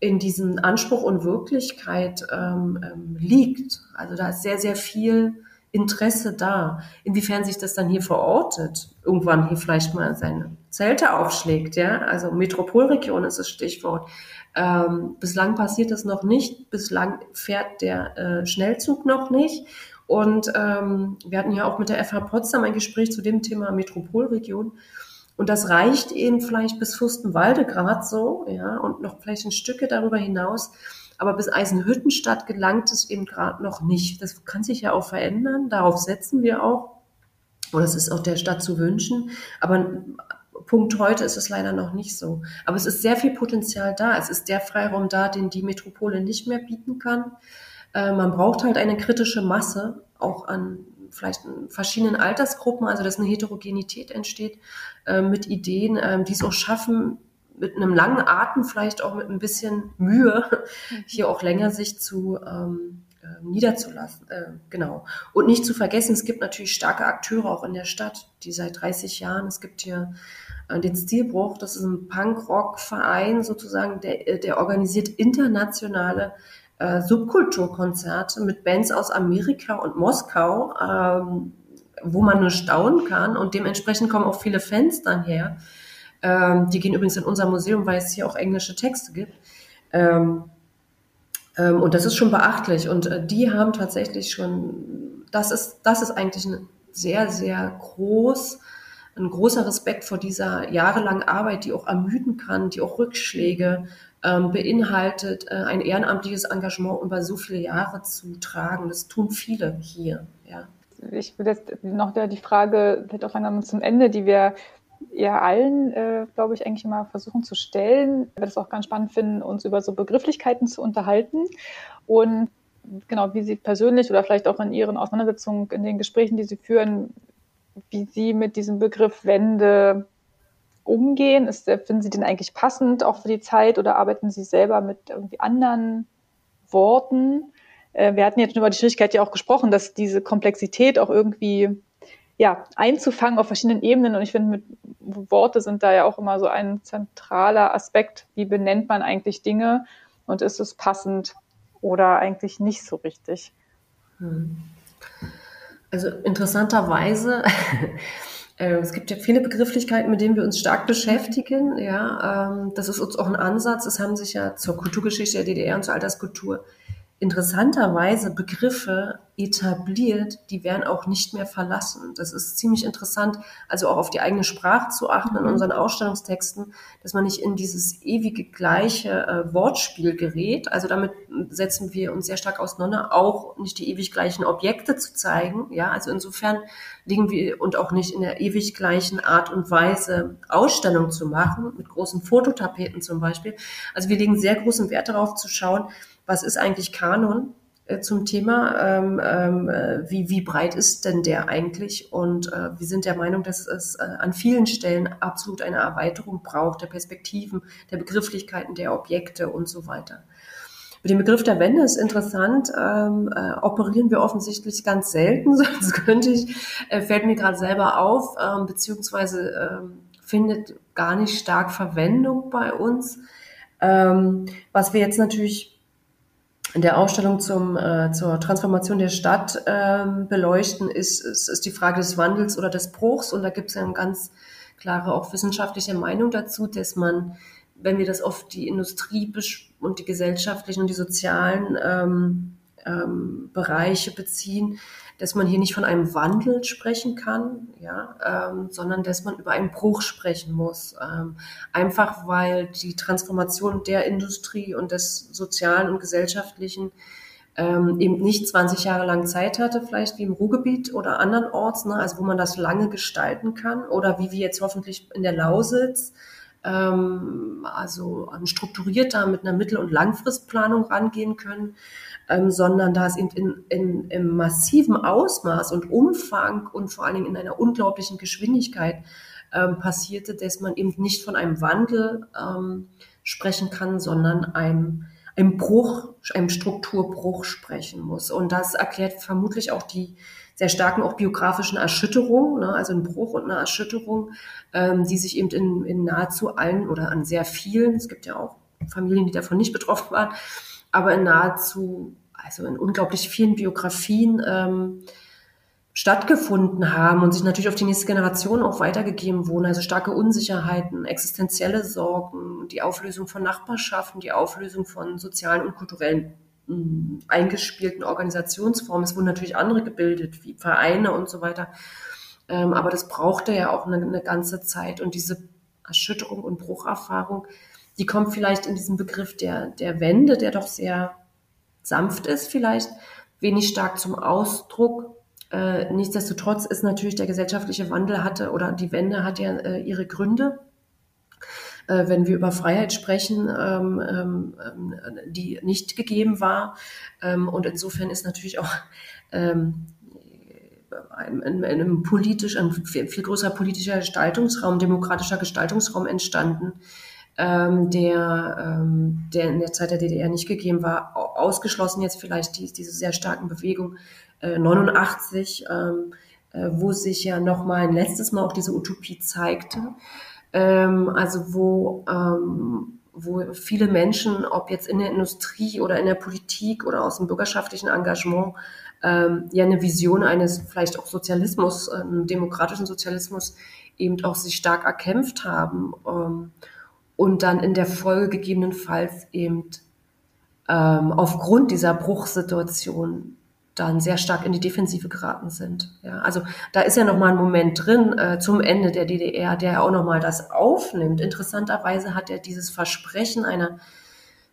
in diesem Anspruch und Wirklichkeit ähm, ähm, liegt. Also da ist sehr, sehr viel Interesse da. Inwiefern sich das dann hier verortet, irgendwann hier vielleicht mal seine Zelte aufschlägt, ja, also Metropolregion ist das Stichwort. Ähm, bislang passiert das noch nicht, bislang fährt der äh, Schnellzug noch nicht. Und ähm, wir hatten ja auch mit der FH Potsdam ein Gespräch zu dem Thema Metropolregion. Und das reicht eben vielleicht bis Fürstenwalde gerade so, ja, und noch vielleicht ein Stücke darüber hinaus. Aber bis Eisenhüttenstadt gelangt es eben gerade noch nicht. Das kann sich ja auch verändern. Darauf setzen wir auch. Oder es ist auch der Stadt zu wünschen. Aber Punkt heute ist es leider noch nicht so. Aber es ist sehr viel Potenzial da. Es ist der Freiraum da, den die Metropole nicht mehr bieten kann. Äh, man braucht halt eine kritische Masse, auch an vielleicht verschiedenen Altersgruppen, also dass eine Heterogenität entsteht, äh, mit Ideen, äh, die es auch schaffen, mit einem langen Atem, vielleicht auch mit ein bisschen Mühe, mhm. hier auch länger sich zu ähm, äh, niederzulassen. Äh, genau. Und nicht zu vergessen, es gibt natürlich starke Akteure auch in der Stadt, die seit 30 Jahren, es gibt hier äh, den Stilbruch, das ist ein Punk-Rock-Verein sozusagen, der, äh, der organisiert internationale äh, Subkulturkonzerte mit Bands aus Amerika und Moskau, ähm, wo man nur staunen kann und dementsprechend kommen auch viele Fans dann her. Ähm, die gehen übrigens in unser Museum, weil es hier auch englische Texte gibt. Ähm, ähm, und das ist schon beachtlich. Und äh, die haben tatsächlich schon, das ist, das ist eigentlich ein sehr, sehr groß, ein großer Respekt vor dieser jahrelangen Arbeit, die auch ermüden kann, die auch Rückschläge ähm, beinhaltet, äh, ein ehrenamtliches Engagement über so viele Jahre zu tragen. Das tun viele hier, ja. Ich würde jetzt noch die Frage, vielleicht auch langsam zum Ende, die wir ja allen, äh, glaube ich, eigentlich immer versuchen zu stellen. Wir das auch ganz spannend finden, uns über so Begrifflichkeiten zu unterhalten und genau, wie Sie persönlich oder vielleicht auch in Ihren Auseinandersetzungen, in den Gesprächen, die Sie führen, wie Sie mit diesem Begriff Wende umgehen. Ist, finden Sie den eigentlich passend auch für die Zeit oder arbeiten Sie selber mit irgendwie anderen Worten? Äh, wir hatten jetzt schon über die Schwierigkeit ja auch gesprochen, dass diese Komplexität auch irgendwie ja, einzufangen auf verschiedenen Ebenen. Und ich finde, Worte sind da ja auch immer so ein zentraler Aspekt. Wie benennt man eigentlich Dinge und ist es passend oder eigentlich nicht so richtig? Hm. Also interessanterweise, äh, es gibt ja viele Begrifflichkeiten, mit denen wir uns stark beschäftigen. Ja, ähm, das ist uns auch ein Ansatz. Es haben sich ja zur Kulturgeschichte der DDR und zur Alterskultur interessanterweise Begriffe etabliert, die werden auch nicht mehr verlassen. Das ist ziemlich interessant, also auch auf die eigene Sprache zu achten in mhm. unseren Ausstellungstexten, dass man nicht in dieses ewige gleiche äh, Wortspiel gerät. Also damit setzen wir uns sehr stark auseinander, auch nicht die ewig gleichen Objekte zu zeigen. Ja, also insofern liegen wir und auch nicht in der ewig gleichen Art und Weise Ausstellung zu machen, mit großen Fototapeten zum Beispiel. Also wir legen sehr großen Wert darauf zu schauen, was ist eigentlich Kanon zum Thema, ähm, ähm, äh, wie, wie breit ist denn der eigentlich? Und äh, wir sind der Meinung, dass es äh, an vielen Stellen absolut eine Erweiterung braucht, der Perspektiven, der Begrifflichkeiten, der Objekte und so weiter. Mit dem Begriff der Wende ist interessant, ähm, äh, operieren wir offensichtlich ganz selten, sonst könnte ich, äh, fällt mir gerade selber auf, ähm, beziehungsweise ähm, findet gar nicht stark Verwendung bei uns. Ähm, was wir jetzt natürlich in der Ausstellung zum, äh, zur Transformation der Stadt ähm, beleuchten, ist, ist, ist die Frage des Wandels oder des Bruchs. Und da gibt es ja eine ganz klare, auch wissenschaftliche Meinung dazu, dass man, wenn wir das auf die Industrie und die gesellschaftlichen und die sozialen ähm, ähm, Bereiche beziehen, dass man hier nicht von einem Wandel sprechen kann, ja, ähm, sondern dass man über einen Bruch sprechen muss. Ähm, einfach weil die Transformation der Industrie und des sozialen und gesellschaftlichen ähm, eben nicht 20 Jahre lang Zeit hatte, vielleicht wie im Ruhrgebiet oder andernorts, ne, also wo man das lange gestalten kann oder wie wir jetzt hoffentlich in der Lausitz, ähm, also strukturierter mit einer Mittel- und Langfristplanung rangehen können ähm, sondern da es in, in, in, im massiven Ausmaß und Umfang und vor allen Dingen in einer unglaublichen Geschwindigkeit ähm, passierte, dass man eben nicht von einem Wandel ähm, sprechen kann, sondern einem, einem Bruch, einem Strukturbruch sprechen muss. Und das erklärt vermutlich auch die sehr starken auch biografischen Erschütterungen, ne, also ein Bruch und eine Erschütterung, ähm, die sich eben in, in nahezu allen oder an sehr vielen, es gibt ja auch Familien, die davon nicht betroffen waren, aber in nahezu, also in unglaublich vielen Biografien ähm, stattgefunden haben und sich natürlich auf die nächste Generation auch weitergegeben wurden. Also starke Unsicherheiten, existenzielle Sorgen, die Auflösung von Nachbarschaften, die Auflösung von sozialen und kulturellen eingespielten Organisationsformen. Es wurden natürlich andere gebildet, wie Vereine und so weiter. Ähm, aber das brauchte ja auch eine, eine ganze Zeit. Und diese Erschütterung und Brucherfahrung die kommt vielleicht in diesem Begriff der, der Wende, der doch sehr sanft ist, vielleicht wenig stark zum Ausdruck. Äh, nichtsdestotrotz ist natürlich der gesellschaftliche Wandel hatte oder die Wende hat ja äh, ihre Gründe. Äh, wenn wir über Freiheit sprechen, ähm, ähm, die nicht gegeben war. Ähm, und insofern ist natürlich auch ähm, ein, ein, ein politisch, ein viel, viel größerer politischer Gestaltungsraum, demokratischer Gestaltungsraum entstanden, ähm, der, ähm, der in der Zeit der DDR nicht gegeben war, ausgeschlossen jetzt vielleicht die, diese sehr starken Bewegungen äh, 89, ähm, äh, wo sich ja noch mal ein letztes Mal auch diese Utopie zeigte, ähm, also wo ähm, wo viele Menschen, ob jetzt in der Industrie oder in der Politik oder aus dem bürgerschaftlichen Engagement, ähm, ja eine Vision eines vielleicht auch Sozialismus, ähm, demokratischen Sozialismus eben auch sich stark erkämpft haben. Ähm, und dann in der Folge gegebenenfalls eben ähm, aufgrund dieser Bruchsituation dann sehr stark in die Defensive geraten sind. Ja, also da ist ja noch mal ein Moment drin äh, zum Ende der DDR, der auch noch mal das aufnimmt. Interessanterweise hat er dieses Versprechen einer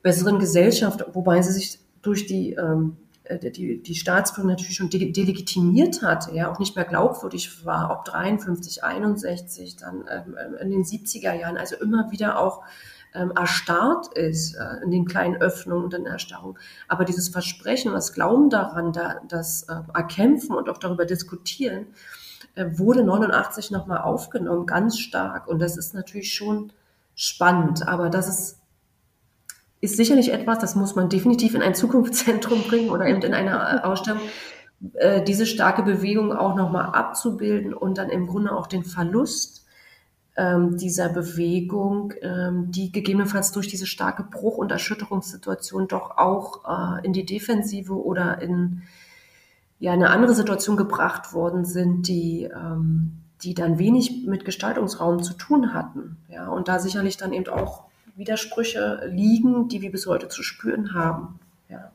besseren Gesellschaft, wobei sie sich durch die ähm, äh, die, die Staatsführung natürlich schon delegitimiert hat, ja, auch nicht mehr glaubwürdig war, ob 53, 61, dann ähm, in den 70er Jahren, also immer wieder auch ähm, erstarrt ist äh, in den kleinen Öffnungen und in der Erstarrung. Aber dieses Versprechen, das Glauben daran, da, das äh, Erkämpfen und auch darüber diskutieren, äh, wurde 89 nochmal aufgenommen, ganz stark. Und das ist natürlich schon spannend, aber das ist ist sicherlich etwas, das muss man definitiv in ein Zukunftszentrum bringen oder eben in einer Ausstellung, äh, diese starke Bewegung auch nochmal abzubilden und dann im Grunde auch den Verlust ähm, dieser Bewegung, ähm, die gegebenenfalls durch diese starke Bruch- und Erschütterungssituation doch auch äh, in die Defensive oder in ja, eine andere Situation gebracht worden sind, die, ähm, die dann wenig mit Gestaltungsraum zu tun hatten. Ja, und da sicherlich dann eben auch Widersprüche liegen, die wir bis heute zu spüren haben. Ja.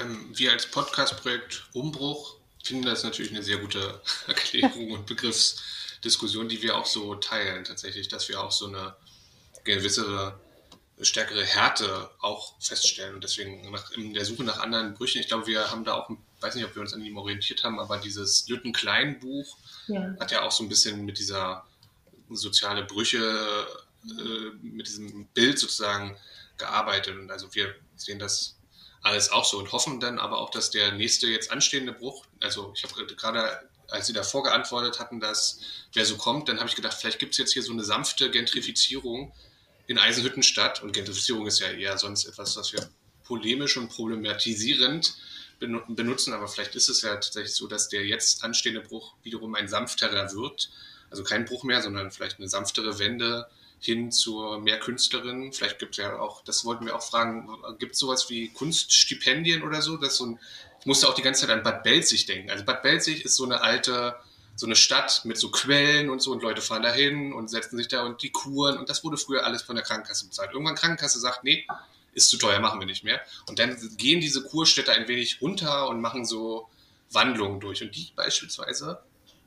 Ähm, wir als Podcast-Projekt Umbruch finden das natürlich eine sehr gute Erklärung und Begriffsdiskussion, die wir auch so teilen tatsächlich, dass wir auch so eine gewisse stärkere Härte auch feststellen und deswegen nach, in der Suche nach anderen Brüchen, ich glaube, wir haben da auch, weiß nicht, ob wir uns an ihm orientiert haben, aber dieses Lütten-Klein-Buch ja. hat ja auch so ein bisschen mit dieser soziale Brüche äh, mit diesem Bild sozusagen gearbeitet. Und also wir sehen das alles auch so und hoffen dann aber auch, dass der nächste jetzt anstehende Bruch, also ich habe gerade, als Sie davor geantwortet hatten, dass wer so kommt, dann habe ich gedacht, vielleicht gibt es jetzt hier so eine sanfte Gentrifizierung in Eisenhüttenstadt und Gentrifizierung ist ja eher sonst etwas, was wir polemisch und problematisierend benutzen, aber vielleicht ist es ja tatsächlich so, dass der jetzt anstehende Bruch wiederum ein sanfterer wird. Also kein Bruch mehr, sondern vielleicht eine sanftere Wende hin zu mehr Künstlerinnen. Vielleicht gibt es ja auch, das wollten wir auch fragen, gibt es sowas wie Kunststipendien oder so? Das so ein, ich musste auch die ganze Zeit an Bad Belzig denken. Also Bad Belzig ist so eine alte, so eine Stadt mit so Quellen und so und Leute fahren dahin und setzen sich da und die Kuren und das wurde früher alles von der Krankenkasse bezahlt. Irgendwann Krankenkasse sagt, nee, ist zu teuer, machen wir nicht mehr. Und dann gehen diese Kurstädte ein wenig runter und machen so Wandlungen durch. Und die beispielsweise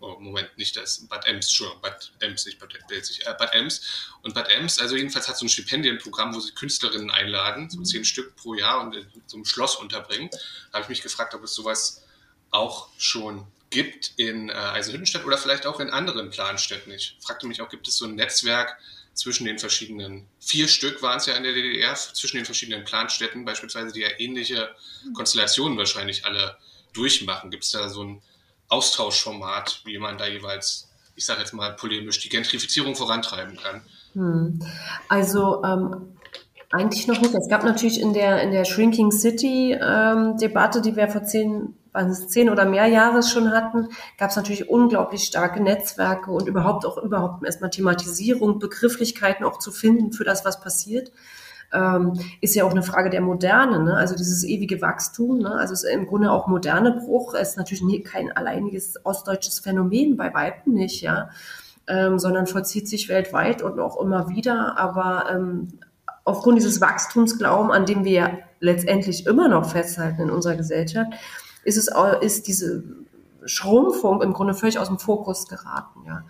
oh, Moment, nicht das, Bad Ems, Entschuldigung, Bad Ems, nicht Bad Belzig, äh, Bad Ems. Und Bad Ems, also jedenfalls hat so ein Stipendienprogramm, wo sie Künstlerinnen einladen, so zehn Stück pro Jahr und in so einem Schloss unterbringen. Da habe ich mich gefragt, ob es sowas auch schon gibt in äh, Eisenhüttenstadt oder vielleicht auch in anderen Planstädten. Ich fragte mich auch, gibt es so ein Netzwerk zwischen den verschiedenen, vier Stück waren es ja in der DDR, zwischen den verschiedenen Planstädten beispielsweise, die ja ähnliche Konstellationen wahrscheinlich alle durchmachen. Gibt es da so ein Austauschformat, wie man da jeweils, ich sage jetzt mal polemisch, die Gentrifizierung vorantreiben kann. Hm. Also ähm, eigentlich noch nicht. Es gab natürlich in der, in der Shrinking City ähm, Debatte, die wir vor zehn, zehn oder mehr Jahre schon hatten, gab es natürlich unglaublich starke Netzwerke und überhaupt auch überhaupt erstmal Thematisierung, Begrifflichkeiten auch zu finden für das, was passiert ähm, ist ja auch eine Frage der Moderne, ne? also dieses ewige Wachstum. Ne? Also ist im Grunde auch moderne Bruch ist natürlich nie, kein alleiniges ostdeutsches Phänomen, bei Weitem nicht, ja, ähm, sondern vollzieht sich weltweit und auch immer wieder. Aber ähm, aufgrund dieses Wachstumsglauben, an dem wir letztendlich immer noch festhalten in unserer Gesellschaft, ist es ist diese Schrumpfung im Grunde völlig aus dem Fokus geraten. Ja.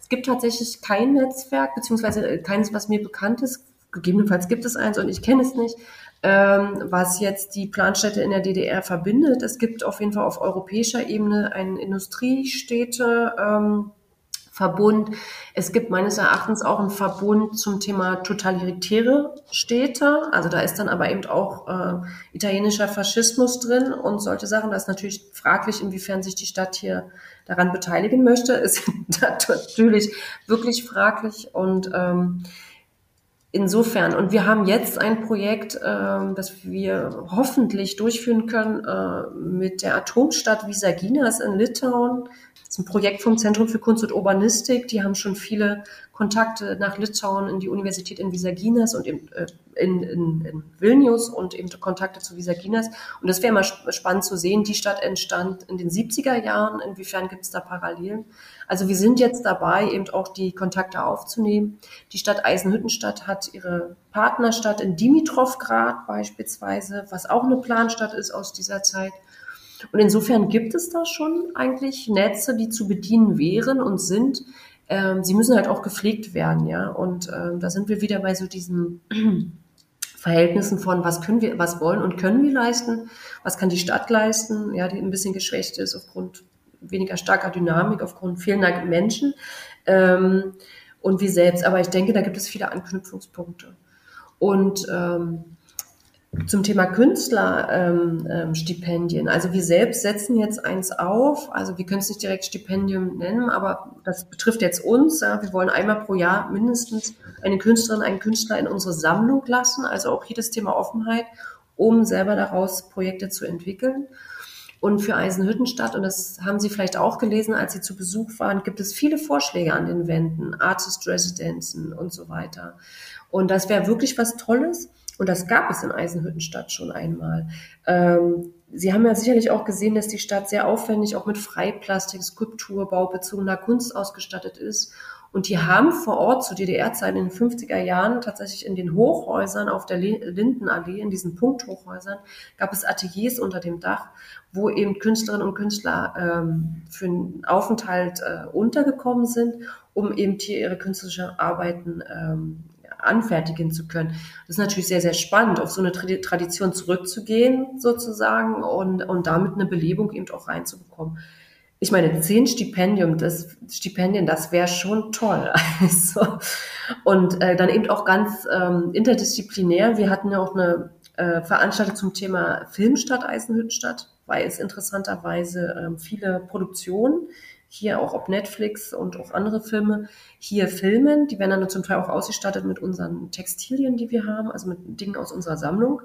Es gibt tatsächlich kein Netzwerk, beziehungsweise keines, was mir bekannt ist, gegebenenfalls gibt es eins und ich kenne es nicht, ähm, was jetzt die Planstädte in der DDR verbindet. Es gibt auf jeden Fall auf europäischer Ebene einen Industriestädte. Ähm, Verbund. Es gibt meines Erachtens auch einen Verbund zum Thema totalitäre Städte. Also da ist dann aber eben auch äh, italienischer Faschismus drin und solche Sachen. Das ist natürlich fraglich, inwiefern sich die Stadt hier daran beteiligen möchte. Ist natürlich wirklich fraglich und ähm, insofern, und wir haben jetzt ein Projekt, äh, das wir hoffentlich durchführen können äh, mit der Atomstadt Visaginas in Litauen. Das ist ein Projekt vom Zentrum für Kunst und Urbanistik. Die haben schon viele Kontakte nach Litauen in die Universität in Visaginas und in, äh, in, in, in Vilnius und eben Kontakte zu Visaginas. Und das wäre mal spannend zu sehen. Die Stadt entstand in den 70er Jahren. Inwiefern gibt es da Parallelen? Also wir sind jetzt dabei, eben auch die Kontakte aufzunehmen. Die Stadt Eisenhüttenstadt hat ihre Partnerstadt in Dimitrovgrad beispielsweise, was auch eine Planstadt ist aus dieser Zeit. Und insofern gibt es da schon eigentlich Netze, die zu bedienen wären und sind. Ähm, sie müssen halt auch gepflegt werden, ja. Und ähm, da sind wir wieder bei so diesen Verhältnissen von, was können wir, was wollen und können wir leisten, was kann die Stadt leisten, ja, die ein bisschen geschwächt ist aufgrund weniger starker Dynamik, aufgrund fehlender Menschen ähm, und wie selbst. Aber ich denke, da gibt es viele Anknüpfungspunkte. Und ähm, zum Thema Künstlerstipendien. Ähm, ähm, also wir selbst setzen jetzt eins auf. Also wir können es nicht direkt Stipendium nennen, aber das betrifft jetzt uns. Ja. Wir wollen einmal pro Jahr mindestens eine Künstlerin, einen Künstler in unsere Sammlung lassen. Also auch hier das Thema Offenheit, um selber daraus Projekte zu entwickeln. Und für Eisenhüttenstadt, und das haben Sie vielleicht auch gelesen, als Sie zu Besuch waren, gibt es viele Vorschläge an den Wänden, Artist Residenzen und so weiter. Und das wäre wirklich was Tolles. Und das gab es in Eisenhüttenstadt schon einmal. Ähm, Sie haben ja sicherlich auch gesehen, dass die Stadt sehr aufwendig auch mit Freiplastik, Skulptur, baubezogener Kunst ausgestattet ist. Und die haben vor Ort zu DDR-Zeiten in den 50er Jahren tatsächlich in den Hochhäusern auf der Lindenallee, in diesen Punkthochhäusern, gab es Ateliers unter dem Dach, wo eben Künstlerinnen und Künstler ähm, für einen Aufenthalt äh, untergekommen sind, um eben hier ihre künstlerischen Arbeiten ähm, anfertigen zu können. Das ist natürlich sehr, sehr spannend, auf so eine Tradition zurückzugehen sozusagen und, und damit eine Belebung eben auch reinzubekommen. Ich meine, zehn Stipendium, das Stipendien, das wäre schon toll. Also, und äh, dann eben auch ganz ähm, interdisziplinär. Wir hatten ja auch eine äh, veranstaltet zum Thema Filmstadt Eisenhüttenstadt, weil es interessanterweise äh, viele Produktionen hier auch ob Netflix und auch andere Filme hier filmen. Die werden dann zum Teil auch ausgestattet mit unseren Textilien, die wir haben, also mit Dingen aus unserer Sammlung.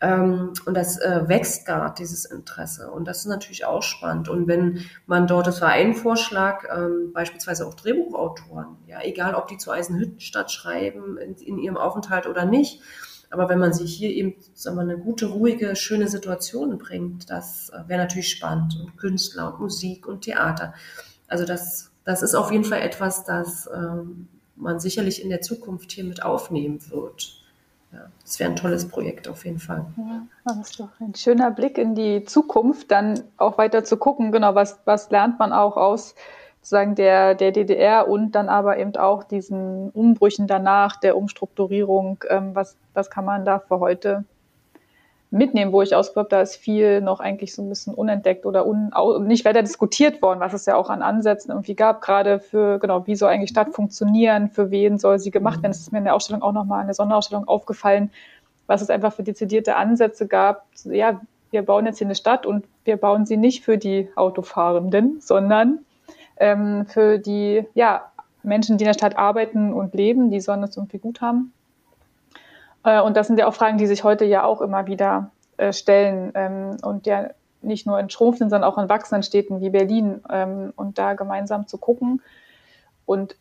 Ähm, und das äh, wächst gerade, dieses Interesse. Und das ist natürlich auch spannend. Und wenn man dort, das war ein Vorschlag, ähm, beispielsweise auch Drehbuchautoren, ja, egal ob die zu Eisenhüttenstadt schreiben, in, in ihrem Aufenthalt oder nicht, aber wenn man sich hier eben sagen wir, eine gute, ruhige, schöne Situation bringt, das äh, wäre natürlich spannend. Und Künstler und Musik und Theater. Also das, das ist auf jeden Fall etwas, das ähm, man sicherlich in der Zukunft hier mit aufnehmen wird ja, das wäre ein tolles Projekt auf jeden Fall. Ja, das ist doch ein schöner Blick in die Zukunft, dann auch weiter zu gucken, genau, was, was lernt man auch aus sozusagen der, der DDR und dann aber eben auch diesen Umbrüchen danach, der Umstrukturierung, ähm, was, was kann man da für heute mitnehmen, wo ich ausgebe, da ist viel noch eigentlich so ein bisschen unentdeckt oder un, nicht weiter diskutiert worden, was es ja auch an Ansätzen irgendwie gab, gerade für, genau, wie soll eigentlich Stadt funktionieren, für wen soll sie gemacht werden. Das ist mir in der Ausstellung auch nochmal in der Sonderausstellung aufgefallen, was es einfach für dezidierte Ansätze gab. Ja, wir bauen jetzt hier eine Stadt und wir bauen sie nicht für die Autofahrenden, sondern ähm, für die ja, Menschen, die in der Stadt arbeiten und leben, die sollen es irgendwie gut haben. Äh, und das sind ja auch Fragen, die sich heute ja auch immer wieder äh, stellen ähm, und ja nicht nur in schrumpfenden, sondern auch in wachsenden Städten wie Berlin ähm, und da gemeinsam zu gucken und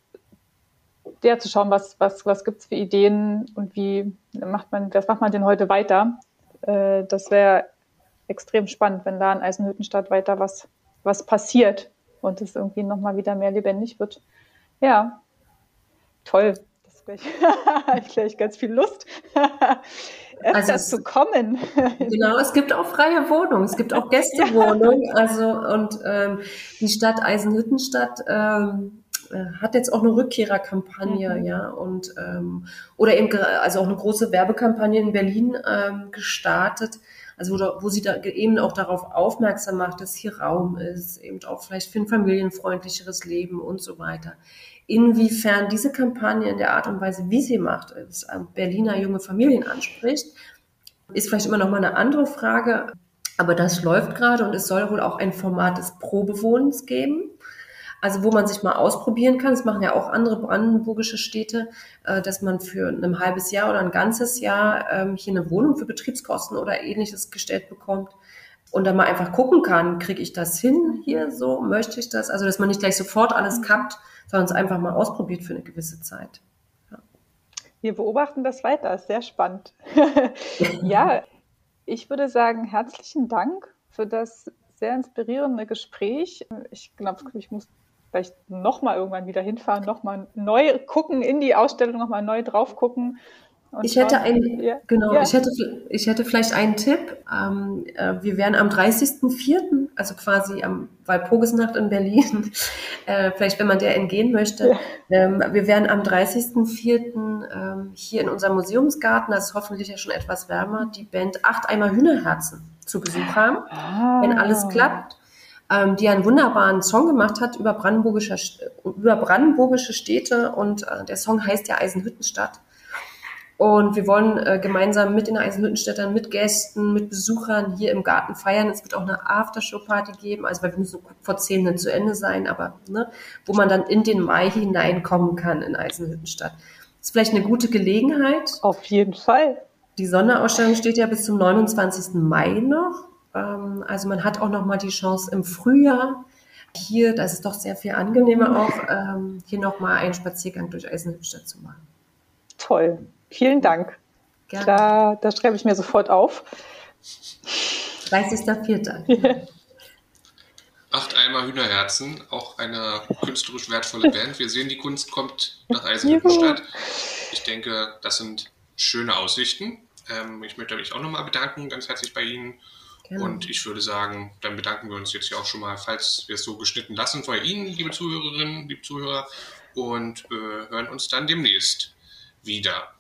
der zu schauen, was, was, was gibt es für Ideen und wie macht man, was macht man denn heute weiter? Äh, das wäre extrem spannend, wenn da in Eisenhüttenstadt weiter was, was passiert und es irgendwie nochmal wieder mehr lebendig wird. Ja, toll gleich, gleich ganz viel Lust, öfter also zu kommen. Genau, es gibt auch freie Wohnungen, es gibt auch Gästewohnungen. Ja. Also und ähm, die Stadt Eisenhüttenstadt ähm, äh, hat jetzt auch eine Rückkehrerkampagne, mhm. ja, und ähm, oder eben also auch eine große Werbekampagne in Berlin ähm, gestartet. Also wo, wo sie da eben auch darauf aufmerksam macht, dass hier Raum ist, eben auch vielleicht für ein familienfreundlicheres Leben und so weiter inwiefern diese Kampagne in der Art und Weise, wie sie macht, Berliner junge Familien anspricht, ist vielleicht immer noch mal eine andere Frage. Aber das läuft gerade und es soll wohl auch ein Format des Probewohnens geben. Also wo man sich mal ausprobieren kann, das machen ja auch andere brandenburgische Städte, äh, dass man für ein halbes Jahr oder ein ganzes Jahr ähm, hier eine Wohnung für Betriebskosten oder ähnliches gestellt bekommt und dann mal einfach gucken kann, kriege ich das hin hier so, möchte ich das? Also dass man nicht gleich sofort alles kappt, sondern es einfach mal ausprobiert für eine gewisse Zeit. Ja. Wir beobachten das weiter, ist sehr spannend. ja, ich würde sagen, herzlichen Dank für das sehr inspirierende Gespräch. Ich glaube, ich muss vielleicht nochmal irgendwann wieder hinfahren, nochmal neu gucken in die Ausstellung, nochmal neu drauf gucken ich hätte ein, ja. genau, ja. ich hätte, ich hätte vielleicht einen Tipp. Ähm, äh, wir werden am 30.04., also quasi am Walpurgisnacht in Berlin, äh, vielleicht wenn man der entgehen möchte, ja. ähm, wir werden am 30.04. Ähm, hier in unserem Museumsgarten, das ist hoffentlich ja schon etwas wärmer, die Band Acht Eimer Hühnerherzen zu Besuch haben, ah. wenn alles klappt ähm, die einen wunderbaren Song gemacht hat über, brandenburgische, über brandenburgische Städte und äh, der Song heißt ja Eisenhüttenstadt. Und wir wollen äh, gemeinsam mit den Eisenhüttenstädtern, mit Gästen, mit Besuchern hier im Garten feiern. Es wird auch eine Aftershow-Party geben, also weil wir müssen vor zehn nicht zu Ende sein, aber ne, wo man dann in den Mai hineinkommen kann in Eisenhüttenstadt. Ist vielleicht eine gute Gelegenheit. Auf jeden Fall. Die Sonderausstellung steht ja bis zum 29. Mai noch. Ähm, also man hat auch noch mal die Chance im Frühjahr hier, das ist doch sehr viel angenehmer auch, ähm, hier noch mal einen Spaziergang durch Eisenhüttenstadt zu machen. Toll. Vielen Dank. Gerne. Da, da schreibe ich mir sofort auf. 30.04. Acht Eimer Hühnerherzen, auch eine künstlerisch wertvolle Band. Wir sehen, die Kunst kommt nach Eisenhüttenstadt. Ich denke, das sind schöne Aussichten. Ähm, ich möchte mich auch nochmal bedanken, ganz herzlich bei Ihnen. Gerne. Und ich würde sagen, dann bedanken wir uns jetzt ja auch schon mal, falls wir es so geschnitten lassen, bei Ihnen, liebe Zuhörerinnen, liebe Zuhörer, und äh, hören uns dann demnächst wieder.